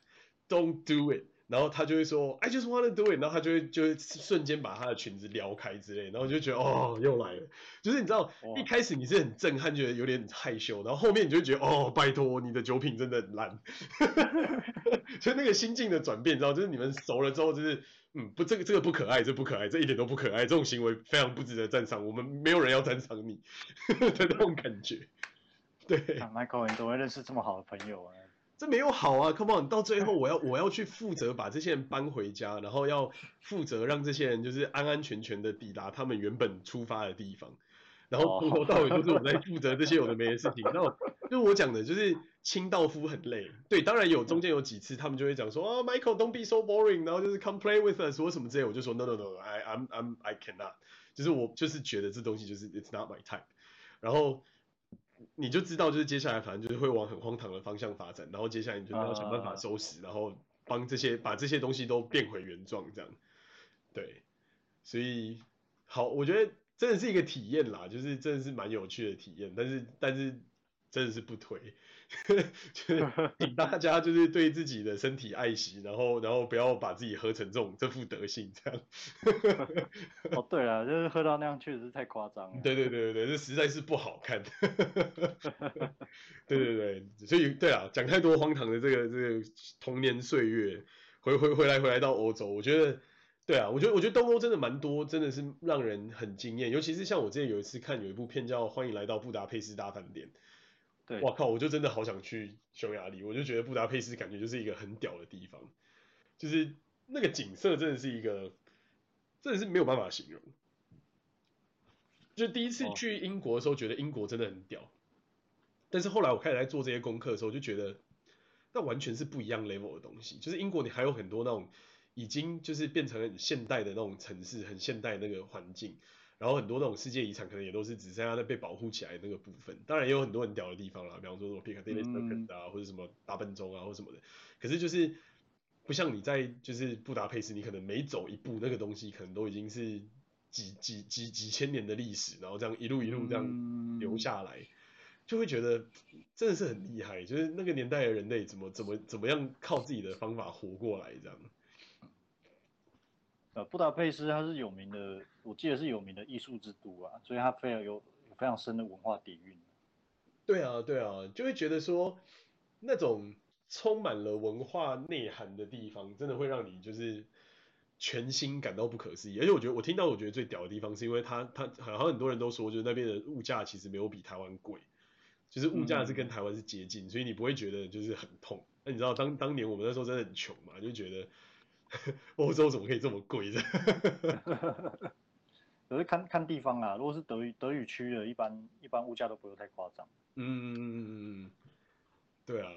Speaker 1: don't do it。然后她就会说，I just wanna do it，然后她就会就会瞬间把她的裙子撩开之类，然后就觉得哦，又来了，就是你知道，一开始你是很震撼，觉得有点害羞，然后后面你就觉得哦，拜托，你的酒品真的很烂，所以那个心境的转变，你知道，就是你们熟了之后，就是嗯，不，这个这个不可爱，这不可爱，这一点都不可爱，这种行为非常不值得赞赏，我们没有人要赞赏你 的那种感觉，对。
Speaker 2: Michael，你怎么会认识这么好的朋友啊？
Speaker 1: 这没有好啊，Come on！到最后我要我要去负责把这些人搬回家，然后要负责让这些人就是安安全全的抵达他们原本出发的地方，然后从头到尾都是我在负责这些有的没的事情。然后就是我讲的，就是清道夫很累。对，当然有中间有几次他们就会讲说啊、oh，Michael，don't be so boring，然后就是 come play with us，说什么之类，我就说 no no no，I I'm I'm I cannot，就是我就是觉得这东西就是 it's not my type，然后。你就知道，就是接下来反正就是会往很荒唐的方向发展，然后接下来你就要想办法收拾，uh, 然后帮这些把这些东西都变回原状，这样。对，所以好，我觉得真的是一个体验啦，就是真的是蛮有趣的体验，但是但是真的是不推。就是 请大家就是对自己的身体爱惜，然后然后不要把自己喝成这种这副德性这样。
Speaker 2: 哦，对了，就是喝到那样确实是太夸张了。
Speaker 1: 对对对对对，这实在是不好看。对对对，所以对啊，讲太多荒唐的这个这个童年岁月，回回回来回来到欧洲，我觉得对啊，我觉得我觉得东欧真的蛮多，真的是让人很惊艳，尤其是像我之前有一次看有一部片叫《欢迎来到布达佩斯大饭店》。哇靠！我就真的好想去匈牙利，我就觉得布达佩斯感觉就是一个很屌的地方，就是那个景色真的是一个，真的是没有办法形容。就第一次去英国的时候，觉得英国真的很屌，但是后来我开始在做这些功课的时候，就觉得那完全是不一样 level 的东西。就是英国你还有很多那种已经就是变成很现代的那种城市，很现代的那个环境。然后很多那种世界遗产可能也都是只剩下在被保护起来的那个部分，当然也有很多很屌的地方啦，比方说什么 Piccadilly Circus 啊，或者什么大笨钟啊，或什么的。可是就是不像你在就是布达佩斯，你可能每走一步那个东西可能都已经是几几几几千年的历史，然后这样一路一路这样留下来，就会觉得真的是很厉害，就是那个年代的人类怎么怎么怎么样靠自己的方法活过来这样。
Speaker 2: 呃，布达佩斯它是有名的，我记得是有名的艺术之都啊，所以它非常有有非常深的文化底蕴。
Speaker 1: 对啊，对啊，就会觉得说那种充满了文化内涵的地方，真的会让你就是全心感到不可思议。而且我觉得我听到我觉得最屌的地方，是因为它它好像很多人都说，就是那边的物价其实没有比台湾贵，就是物价是跟台湾是接近，嗯，所以你不会觉得就是很痛。那你知道当当年我们那时候真的很穷嘛，就觉得。欧洲怎么可以这么贵的？
Speaker 2: 可是看看地方啊，如果是德语德语区的，一般一般物价都不会太夸张。
Speaker 1: 嗯嗯嗯嗯，对啊，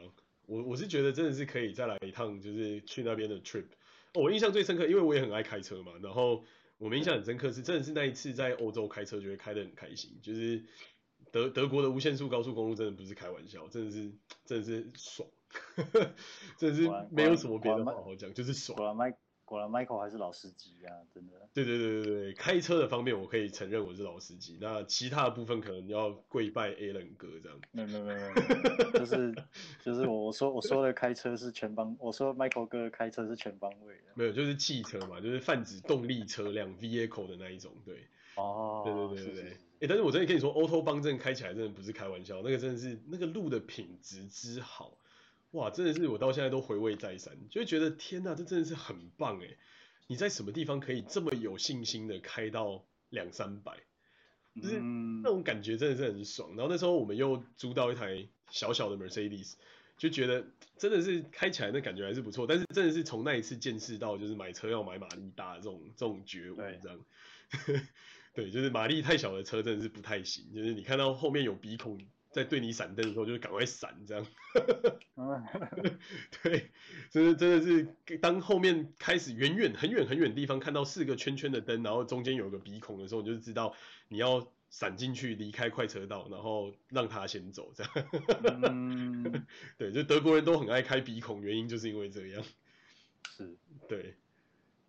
Speaker 1: 我我是觉得真的是可以再来一趟，就是去那边的 trip。哦，我印象最深刻，因为我也很爱开车嘛，然后我们印象很深刻是真的是那一次在欧洲开车觉得开得很开心，就是德德国的无限速高速公路真的不是开玩笑，真的是真的是爽。这是没有什么别的话好讲，就是爽。
Speaker 2: 果然麦果然 Michael 还是老司机啊，真的。
Speaker 1: 对对对对对，开车的方面我可以承认我是老司机，那其他的部分可能要跪拜 Alan 哥这样。
Speaker 2: 没有没有没有，就是就是我我说我说的开车是全方，我说 Michael 哥开车是全方位的。
Speaker 1: 没有，就是汽车嘛，就是泛指动力车辆 vehicle 的那一种，对。
Speaker 2: 哦。
Speaker 1: 对对对对对。哎，但是我真的跟你说，Auto 帮真的开起来真的不是开玩笑，那个真的是那个路的品质之好。哇，真的是我到现在都回味再三，就会觉得天呐，这真的是很棒哎！你在什么地方可以这么有信心的开到两三百，就是那种感觉真的是很爽。然后那时候我们又租到一台小小的 Mercedes，就觉得真的是开起来那感觉还是不错。但是真的是从那一次见识到，就是买车要买马力大的这种这种觉悟，这样。对，就是马力太小的车真的是不太行，就是你看到后面有鼻孔。在对你闪灯的时候，就是赶快闪这样。对，真的真的是当后面开始远远很远很远的地方看到四个圈圈的灯，然后中间有个鼻孔的时候，你就知道你要闪进去离开快车道，然后让他先走这样。嗯、对，就德国人都很爱开鼻孔，原因就是因为这样。
Speaker 2: 是，
Speaker 1: 对。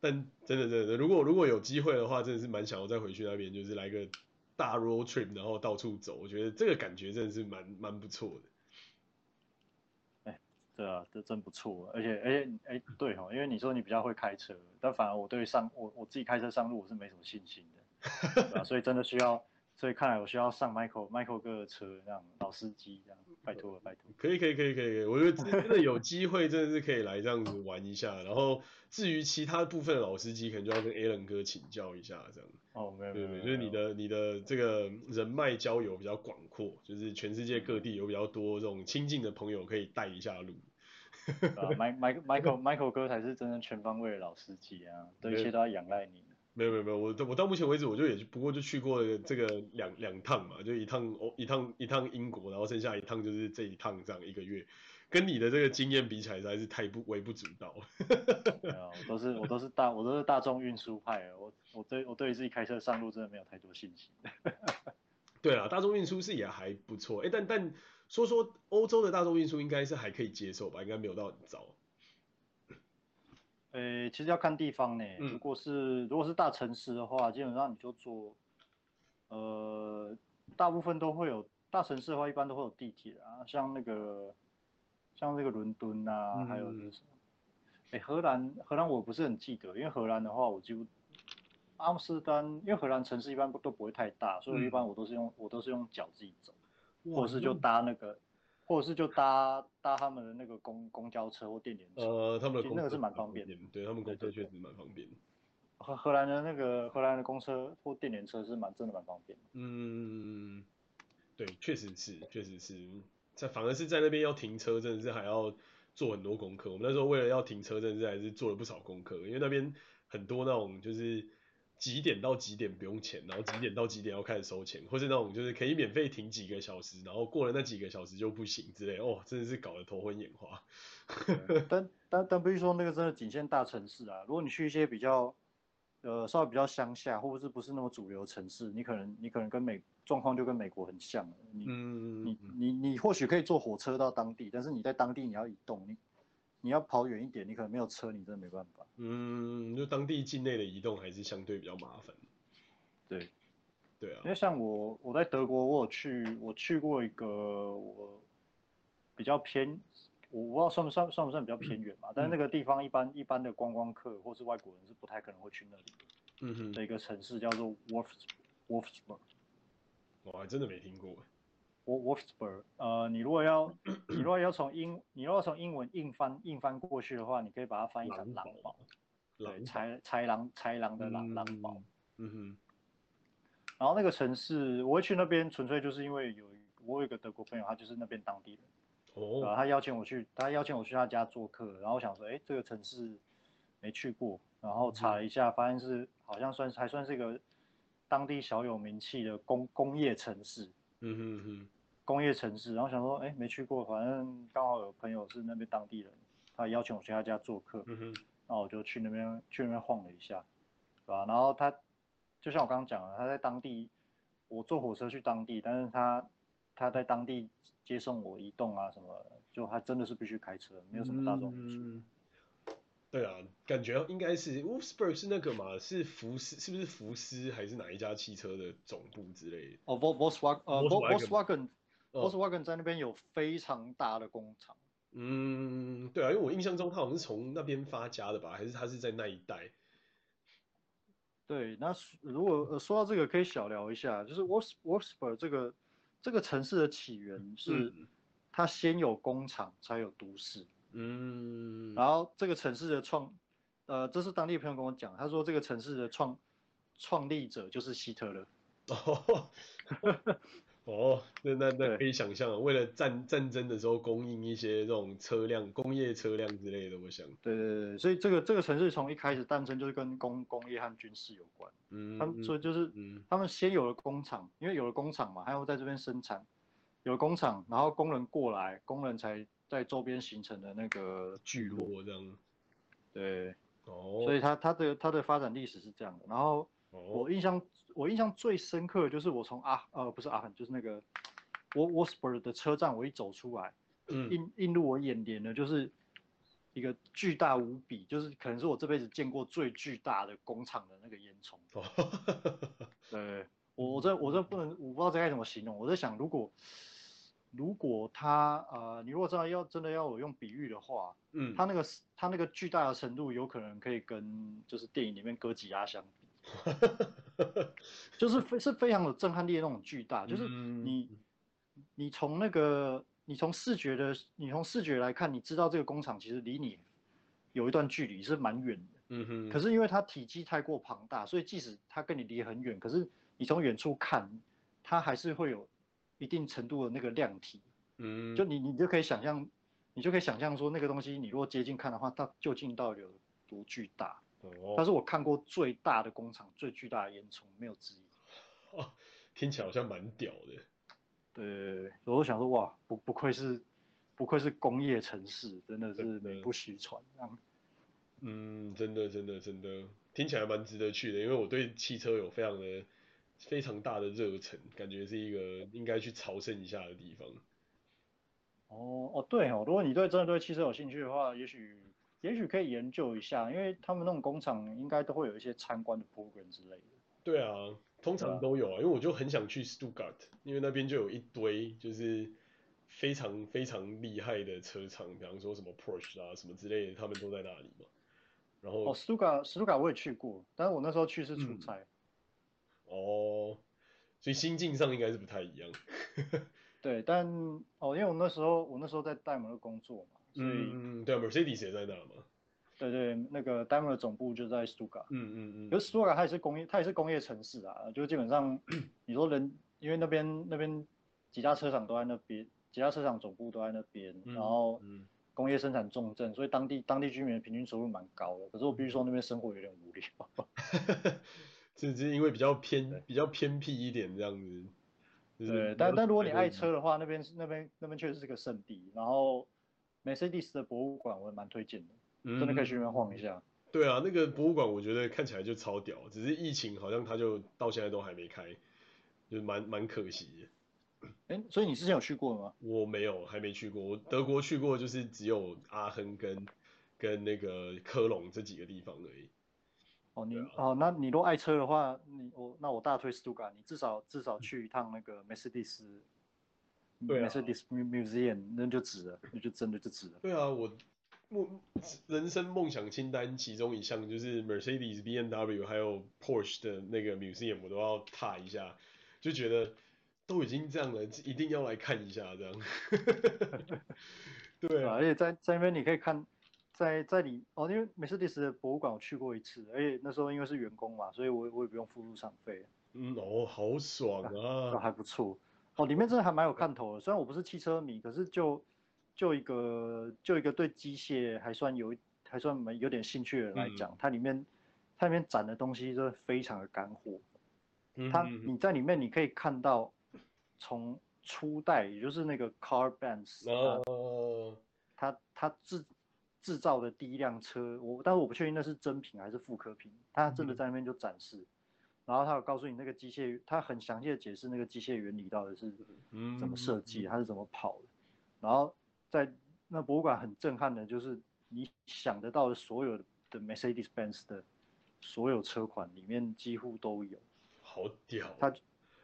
Speaker 1: 但真的真的，如果如果有机会的话，真的是蛮想要再回去那边，就是来个。大 road trip，然后到处走，我觉得这个感觉真的是蛮蛮不错的。
Speaker 2: 哎，对啊，这真不错。而且，而且，哎，对哈，因为你说你比较会开车，但反而我对上我我自己开车上路我是没什么信心的，对啊，所以真的需要。所以看来我需要上 Michael Michael 哥的车，这样老司机这样，拜托了拜托。
Speaker 1: 可以可以可以可以，我觉得真的有机会真的是可以来这样子玩一下。然后至于其他部分的老司机，可能就要跟 Alan 哥请教一下这样。
Speaker 2: 哦，没有没有，
Speaker 1: 就是你的你的这个人脉交友比较广阔，就是全世界各地有比较多这种亲近的朋友可以带一下路。
Speaker 2: 啊，Michael Michael Michael 哥才是真正全方位的老司机啊，对一切都要仰赖你。
Speaker 1: 没有没有没有，我我到目前为止我就也不过就去过这个两两趟嘛，就一趟哦一趟一趟英国，然后剩下一趟就是这一趟这样一个月，跟你的这个经验比起来实在是太不微不足道。
Speaker 2: 没有，我都是我都是大我都是大众运输派的，我我对我对于自己开车上路真的没有太多信心。
Speaker 1: 对啊，大众运输是也还不错，哎，但但说说欧洲的大众运输应该是还可以接受吧，应该没有到很糟。
Speaker 2: 呃、欸，其实要看地方呢。如果是如果是大城市的话，基本上你就坐，呃，大部分都会有大城市的话，一般都会有地铁啊，像那个像那个伦敦啊，嗯、还有就是什么，哎、欸，荷兰荷兰我不是很记得，因为荷兰的话，我几乎阿姆斯特丹，因为荷兰城市一般都不会太大，所以一般我都是用、嗯、我都是用脚自己走，或者是就搭那个。或者是就搭搭他们的那个公公交车或电联车，
Speaker 1: 呃，他们的
Speaker 2: 那个是蛮方便的，
Speaker 1: 对他们公车确实蛮方便的。
Speaker 2: 荷荷兰的那个荷兰的公车或电联车是蛮真的蛮方便的。
Speaker 1: 嗯，对，确实是，确实是在反而是在那边要停车，真的是还要做很多功课。我们那时候为了要停车，真的是还是做了不少功课，因为那边很多那种就是。几点到几点不用钱，然后几点到几点要开始收钱，或是那种就是可以免费停几个小时，然后过了那几个小时就不行之类，哦，真的是搞得头昏眼花。
Speaker 2: 但 但但不是说那个真的仅限大城市啊，如果你去一些比较呃稍微比较乡下，或者是不是那么主流城市，你可能你可能跟美状况就跟美国很像，你、嗯、你你你或许可以坐火车到当地，但是你在当地你要移动你。你要跑远一点，你可能没有车，你真的没办法。
Speaker 1: 嗯，就当地境内的移动还是相对比较麻烦。
Speaker 2: 对，
Speaker 1: 对啊。
Speaker 2: 因为像我，我在德国，我有去，我去过一个我比较偏，我不知道算不算算不算比较偏远嘛？嗯、但是那个地方一般一般的观光客或是外国人是不太可能会去那里的。嗯哼。的一个城市叫做 Wolfsburg。
Speaker 1: 我还真的没听过。
Speaker 2: Wolfsburg，呃，你如果要，你如果要从英，你如果从英文硬翻硬翻过去的话，你可以把它翻译成狼堡，对，豺豺狼豺狼的狼狼堡，嗯哼。然后那个城市，我会去那边，纯粹就是因为有我有一个德国朋友，他就是那边当地人，哦，他邀请我去，他邀请我去他家做客，然后我想说，哎，这个城市没去过，然后查了一下，发现是好像算是还算是一个当地小有名气的工工业城市，嗯哼哼。工业城市，然后想说，哎，没去过，反正刚好有朋友是那边当地人，他邀请我去他家做客，嗯哼，然后我就去那边去那边晃了一下，对吧？然后他就像我刚刚讲的，他在当地，我坐火车去当地，但是他他在当地接送我移动啊什么，就他真的是必须开车，没有什么大众运输。
Speaker 1: 对啊，感觉应该是 Wolfsburg 是那个嘛，是福斯，是不是福斯还是哪一家汽车的总部之类的？
Speaker 2: 哦，Volkswagen，呃，Volkswagen，Volkswagen 在那边有非常大的工厂。
Speaker 1: 嗯，对啊，因为我印象中他好像是从那边发家的吧，还是他是在那一带？
Speaker 2: 对，那如果呃说到这个，可以小聊一下，就是 Wolfsburg 这个这个城市的起源是，它先有工厂才有都市。
Speaker 1: 嗯，
Speaker 2: 然后这个城市的创，呃，这是当地朋友跟我讲，他说这个城市的创创立者就是希特勒。
Speaker 1: 哦。哦，那那那可以想象，为了战战争的时候供应一些这种车辆、工业车辆之类的，我想。
Speaker 2: 对对对，所以这个这个城市从一开始诞生就是跟工工业和军事有关。嗯。他们所以就是，他们先有了工厂，因为有了工厂嘛，还要在这边生产，有工厂，然后工人过来，工人才在周边形成的那个聚落这样。对。哦。所以它它的它的发展历史是这样的，然后我印象。我印象最深刻的就是我从阿呃不是阿亨，就是那个沃沃斯伯的车站，我一走出来，嗯，映映入我眼帘的就是一个巨大无比，就是可能是我这辈子见过最巨大的工厂的那个烟囱。哦、对，我我这我这不能，我不知道这该怎么形容。我在想，如果如果它呃，你如果真的要真的要我用比喻的话，嗯，它那个它那个巨大的程度，有可能可以跟就是电影里面哥吉拉相比。就是非是非常有震撼力的那种巨大，就是你你从那个你从视觉的你从视觉来看，你知道这个工厂其实离你有一段距离是蛮远的，嗯哼。可是因为它体积太过庞大，所以即使它跟你离很远，可是你从远处看，它还是会有一定程度的那个量体，嗯，就你你就可以想象，你就可以想象说那个东西，你如果接近看的话，它究竟到底有多巨大？哦它是我看过最大的工厂，最巨大的烟囱，没有之一。
Speaker 1: 哦，听起来好像蛮屌的。
Speaker 2: 对，我都想说，哇，不不愧是，不愧是工业城市，真的是名不虚传。
Speaker 1: 嗯，真的真的真的，听起来蛮值得去的，因为我对汽车有非常的非常大的热忱，感觉是一个应该去朝圣一下的地方。
Speaker 2: 哦哦，对哦，如果你对真的对汽车有兴趣的话，也许。也许可以研究一下，因为他们那种工厂应该都会有一些参观的 program 之类的。
Speaker 1: 对啊，通常都有啊，因为我就很想去 Stuttgart，因为那边就有一堆就是非常非常厉害的车厂，比方说什么 Porsche 啊什么之类的，他们都在那里嘛。然后
Speaker 2: 哦，Stuttgart，Stuttgart 我也去过，但是我那时候去是出差。
Speaker 1: 嗯、哦，所以心境上应该是不太一样。
Speaker 2: 对，但哦，因为我那时候我那时候在戴姆勒工作嘛。所以
Speaker 1: 嗯，对啊，Mercedes 也在那嘛。
Speaker 2: 对对，那个 Daimler 总部就在 Stuttgart。
Speaker 1: 嗯嗯嗯。
Speaker 2: 可是 Stuttgart 它也是工业，它也是工业城市啊，就基本上 你说人，因为那边那边几家车厂都在那边，几家车厂总部都在那边，然后工业生产重镇，所以当地当地居民的平均收入蛮高的。可是我必须说那边生活有点无聊。
Speaker 1: 只是因为比较偏比较偏僻一点这样子。
Speaker 2: 对，但但如果你爱车的话，那边是那边那边确实是个圣地，然后。Mercedes 的博物馆我也蛮推荐的，嗯，真的可以去那边晃一下。
Speaker 1: 对啊，那个博物馆我觉得看起来就超屌，只是疫情好像它就到现在都还没开，就蛮蛮可惜的。
Speaker 2: 哎，所以你之前有去过吗？
Speaker 1: 我没有，还没去过。我德国去过，就是只有阿亨跟跟那个科隆这几个地方而已。
Speaker 2: 哦，你、啊、哦，那你如果爱车的话，你我那我大推 Stuttgart，你至少至少去一趟那个 Mercedes。对啊，Mercedes Museum 那就值了，那就真的就值了。
Speaker 1: 对啊，我梦人生梦想清单其中一项就是 Mercedes、BMW 还有 Porsche 的那个 Museum，我都要踏一下，就觉得都已经这样了，一定要来看一下这样。对啊，
Speaker 2: 而且在在那边你可以看，在在里哦，因为 Mercedes 的博物馆我去过一次，而且那时候因为是员工嘛，所以我我也不用付入场费。
Speaker 1: 嗯哦，好爽啊，
Speaker 2: 啊还不错。哦，里面真的还蛮有看头的。虽然我不是汽车迷，可是就就一个就一个对机械还算有还算蛮有点兴趣的人来讲，嗯、它里面它里面展的东西真的非常的干货。嗯，它你在里面你可以看到从初代，也就是那个 Car Bands，哦，它它制制造的第一辆车，我但是我不确定那是真品还是复刻品，他真的在那边就展示。嗯然后他有告诉你那个机械，他很详细的解释那个机械原理到底是怎么设计，它是怎么跑的。然后在那博物馆很震撼的就是你想得到的所有的 Mercedes-Benz 的所有车款里面几乎都有。
Speaker 1: 好屌！
Speaker 2: 它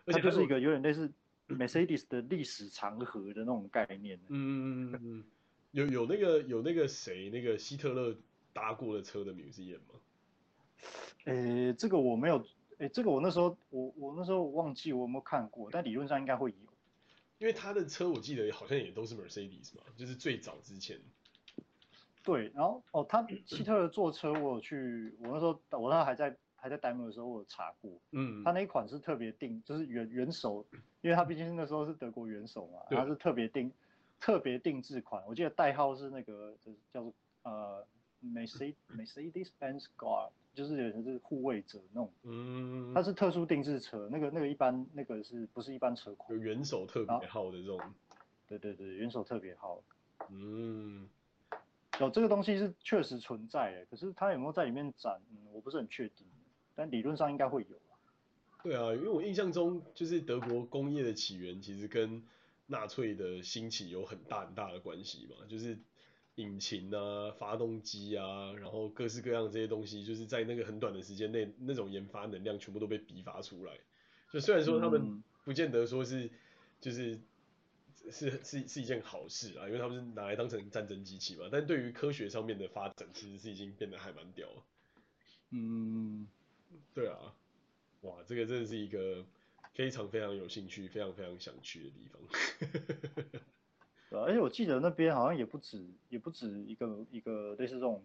Speaker 2: 它就是一个有点类似 Mercedes 的历史长河的那种概念。
Speaker 1: 嗯嗯嗯嗯，有有那个有那个谁那个希特勒搭过的车的 museum 吗？
Speaker 2: 诶，这个我没有，诶，这个我那时候我我那时候忘记我有没有看过，但理论上应该会有。
Speaker 1: 因为他的车我记得好像也都是 Mercedes 嘛，就是最早之前。
Speaker 2: 对，然后哦，他希特勒坐车我有去，我那时候我那时候还在还在 demo 的时候我有查过，嗯，他那一款是特别定，就是元元首，因为他毕竟那时候是德国元首嘛，他是特别定特别定制款，我记得代号是那个就是叫做呃 Mercedes Mercedes-Benz Guard。就是有人是护卫者那种，嗯，它是特殊定制车，那个那个一般那个是不是一般车款？
Speaker 1: 有元首特别号的这种，
Speaker 2: 对对对，元首特别号，嗯，有这个东西是确实存在的，可是它有没有在里面展，嗯，我不是很确定，但理论上应该会有啊。
Speaker 1: 对啊，因为我印象中就是德国工业的起源其实跟纳粹的兴起有很大很大的关系嘛，就是。引擎啊，发动机啊，然后各式各样这些东西，就是在那个很短的时间内，那种研发能量全部都被逼发出来。就虽然说他们不见得说是，就是是是是一件好事啊，因为他们是拿来当成战争机器嘛。但对于科学上面的发展，其实是已经变得还蛮屌。嗯，对啊，哇，这个真的是一个非常非常有兴趣、非常非常想去的地方 对。
Speaker 2: 而且我记得那边好像也不止，也不止一个一个类似这种，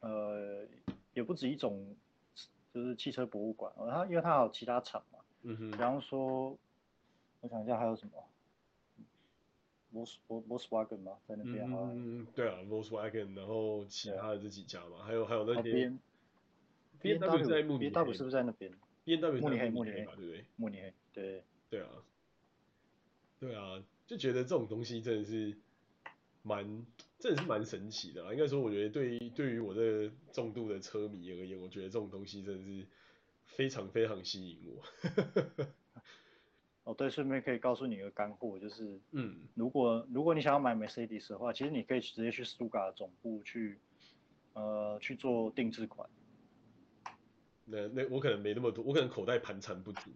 Speaker 2: 呃，也不止一种，就是汽车博物馆。它因为它还有其他厂嘛，嗯哼。比方说，我想一下还有什么，Vos Volkswagen 嘛，在那边。
Speaker 1: 嗯，对啊，Volkswagen，然后其他的这几家嘛，还有还有那边。B M W 在慕尼黑。
Speaker 2: B M W 是不是在那边
Speaker 1: ？B W
Speaker 2: 慕尼黑，慕尼黑
Speaker 1: 嘛，对不对？
Speaker 2: 慕尼黑，对。
Speaker 1: 对啊。对啊。就觉得这种东西真的是蛮，真的是蛮神奇的啊。应该说，我觉得对于对于我这个重度的车迷而言，我觉得这种东西真的是非常非常吸引我。
Speaker 2: 哦，对，顺便可以告诉你一个干货，就是，嗯，如果如果你想要买 Mercedes 的话，其实你可以直接去 Stuttgart 总部去，呃，去做定制款。
Speaker 1: 那那我可能没那么多，我可能口袋盘缠不足。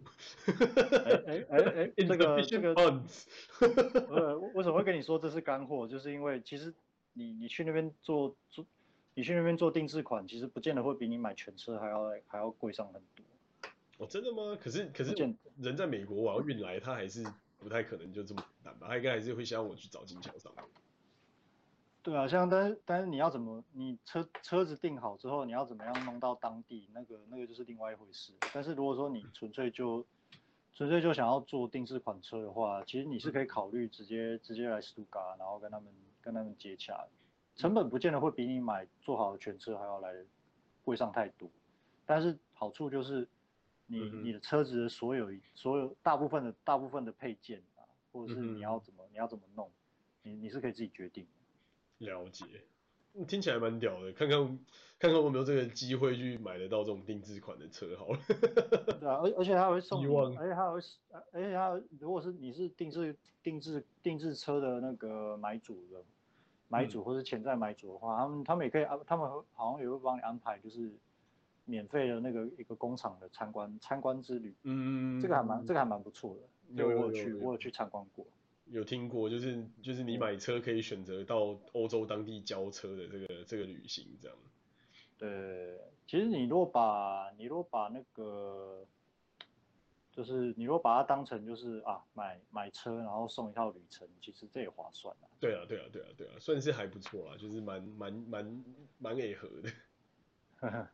Speaker 2: 哎哎哎哎，这个这个，呃，为什么会跟你说这是干货？就是因为其实你你去那边做做，你去那边做定制款，其实不见得会比你买全车还要还要贵上很多。
Speaker 1: 哦，真的吗？可是可是人在美国，我要运来，他还是不太可能就这么简单吧？他应该还是会希望我去找经销商。
Speaker 2: 对啊，像但是但是你要怎么，你车车子订好之后，你要怎么样弄到当地，那个那个就是另外一回事。但是如果说你纯粹就纯粹就想要做定制款车的话，其实你是可以考虑直接直接来斯图加，然后跟他们跟他们接洽，成本不见得会比你买做好的全车还要来贵上太多。但是好处就是你你的车子的所有所有大部分的大部分的配件啊，或者是你要怎么你要怎么弄，你你是可以自己决定。
Speaker 1: 了解，听起来蛮屌的，看看看看我有没有这个机会去买得到这种定制款的车好了。
Speaker 2: 对啊，而而且他会送你，而且他会，而且他如果是你是定制定制定制车的那个买主的买主或是潜在买主的话，嗯、他们他们也可以安，他们好像也会帮你安排，就是免费的那个一个工厂的参观参观之旅。嗯，这个还蛮这个还蛮不错的，有我有去我有去参观过。
Speaker 1: 有听过，就是就是你买车可以选择到欧洲当地交车的这个这个旅行这样。
Speaker 2: 对，其实你如果把你如果把那个，就是你如果把它当成就是啊买买车然后送一套旅程，其实这也划算啊。
Speaker 1: 对啊对啊对啊对啊，算是还不错啦，就是蛮蛮蛮蛮配合的。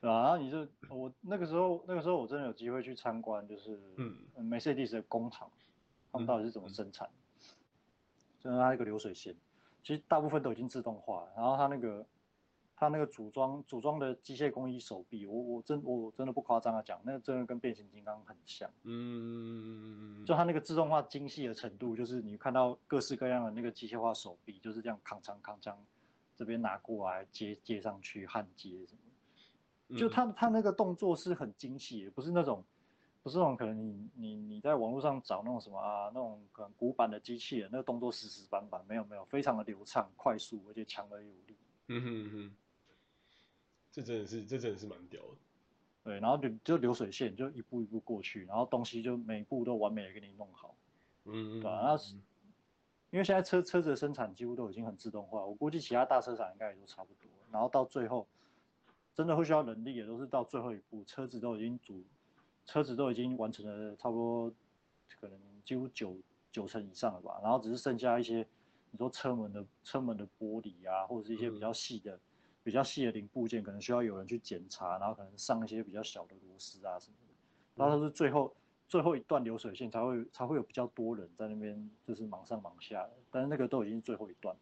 Speaker 2: 然后你就我那个时候那个时候我真的有机会去参观，就是嗯 Mercedes 的工厂。他们到底是怎么生产？就是它那个流水线，其实大部分都已经自动化了。然后它那个，它那个组装组装的机械工艺手臂，我我真我真的不夸张的讲，那个真的跟变形金刚很像。嗯。就它那个自动化精细的程度，就是你看到各式各样的那个机械化手臂，就是这样扛枪扛枪，这边拿过来接接上去焊接什么。就它它那个动作是很精细也，不是那种。不是那种可能你你你在网络上找那种什么啊，那种可能古板的机器人，那个动作死死板板，没有没有，非常的流畅、快速，而且强而有力。
Speaker 1: 嗯哼嗯哼，这真的是这真的是蛮屌的。
Speaker 2: 对，然后就就流水线就一步一步过去，然后东西就每一步都完美的给你弄好。嗯嗯。对，然后因为现在车车子的生产几乎都已经很自动化，我估计其他大车厂应该也都差不多。然后到最后，真的会需要人力也都是到最后一步，车子都已经组，车子都已经完成了差不多，可能几乎九九成以上了吧。然后只是剩下一些，你说车门的车门的玻璃啊，或者是一些比较细的、嗯、比较细的零部件，可能需要有人去检查，然后可能上一些比较小的螺丝啊什么的。然后它是最后。最后一段流水线才会才会有比较多人在那边，就是忙上忙下的，但是那个都已经最后一段了。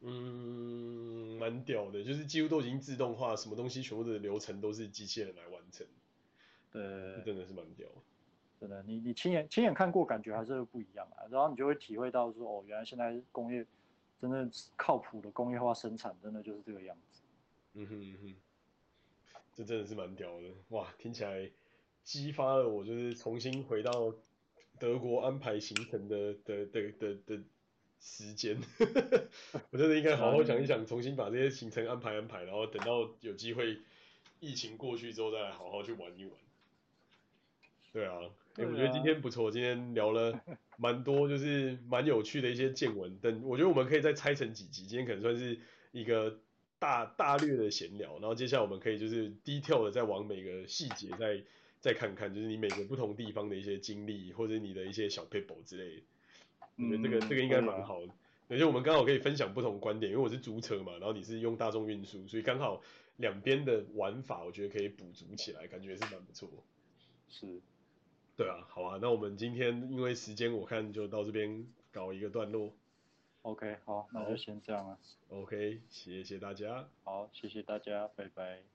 Speaker 1: 嗯，蛮屌的，就是几乎都已经自动化，什么东西全部的流程都是机器人来完成。
Speaker 2: 对，
Speaker 1: 真的是蛮屌。
Speaker 2: 真的，你你亲眼亲眼看过，感觉还是不一样啊。然后你就会体会到说，哦，原来现在工业真的靠谱的工业化生产，真的就是这个样子。
Speaker 1: 嗯哼嗯哼，这真的是蛮屌的，哇，听起来。激发了我，就是重新回到德国安排行程的的的的的时间。我真的应该好好想一想，重新把这些行程安排安排，然后等到有机会疫情过去之后，再来好好去玩一玩。对啊，欸、我觉得今天不错，今天聊了 蛮多，就是蛮有趣的一些见闻。等我觉得我们可以再拆成几集，今天可能算是一个大大略的闲聊，然后接下来我们可以就是 detail 的再往每个细节再。再看看，就是你每个不同地方的一些经历，或者你的一些小 paper 之类的，我觉得这个、嗯、这个应该蛮好的。而且我们刚好可以分享不同观点，因为我是租车嘛，然后你是用大众运输，所以刚好两边的玩法，我觉得可以补足起来，感觉是蛮不错。
Speaker 2: 是，
Speaker 1: 对啊，好啊，那我们今天因为时间，我看就到这边搞一个段落。
Speaker 2: OK，好，那就先这样了。
Speaker 1: OK，谢谢大家。
Speaker 2: 好，谢谢大家，拜拜。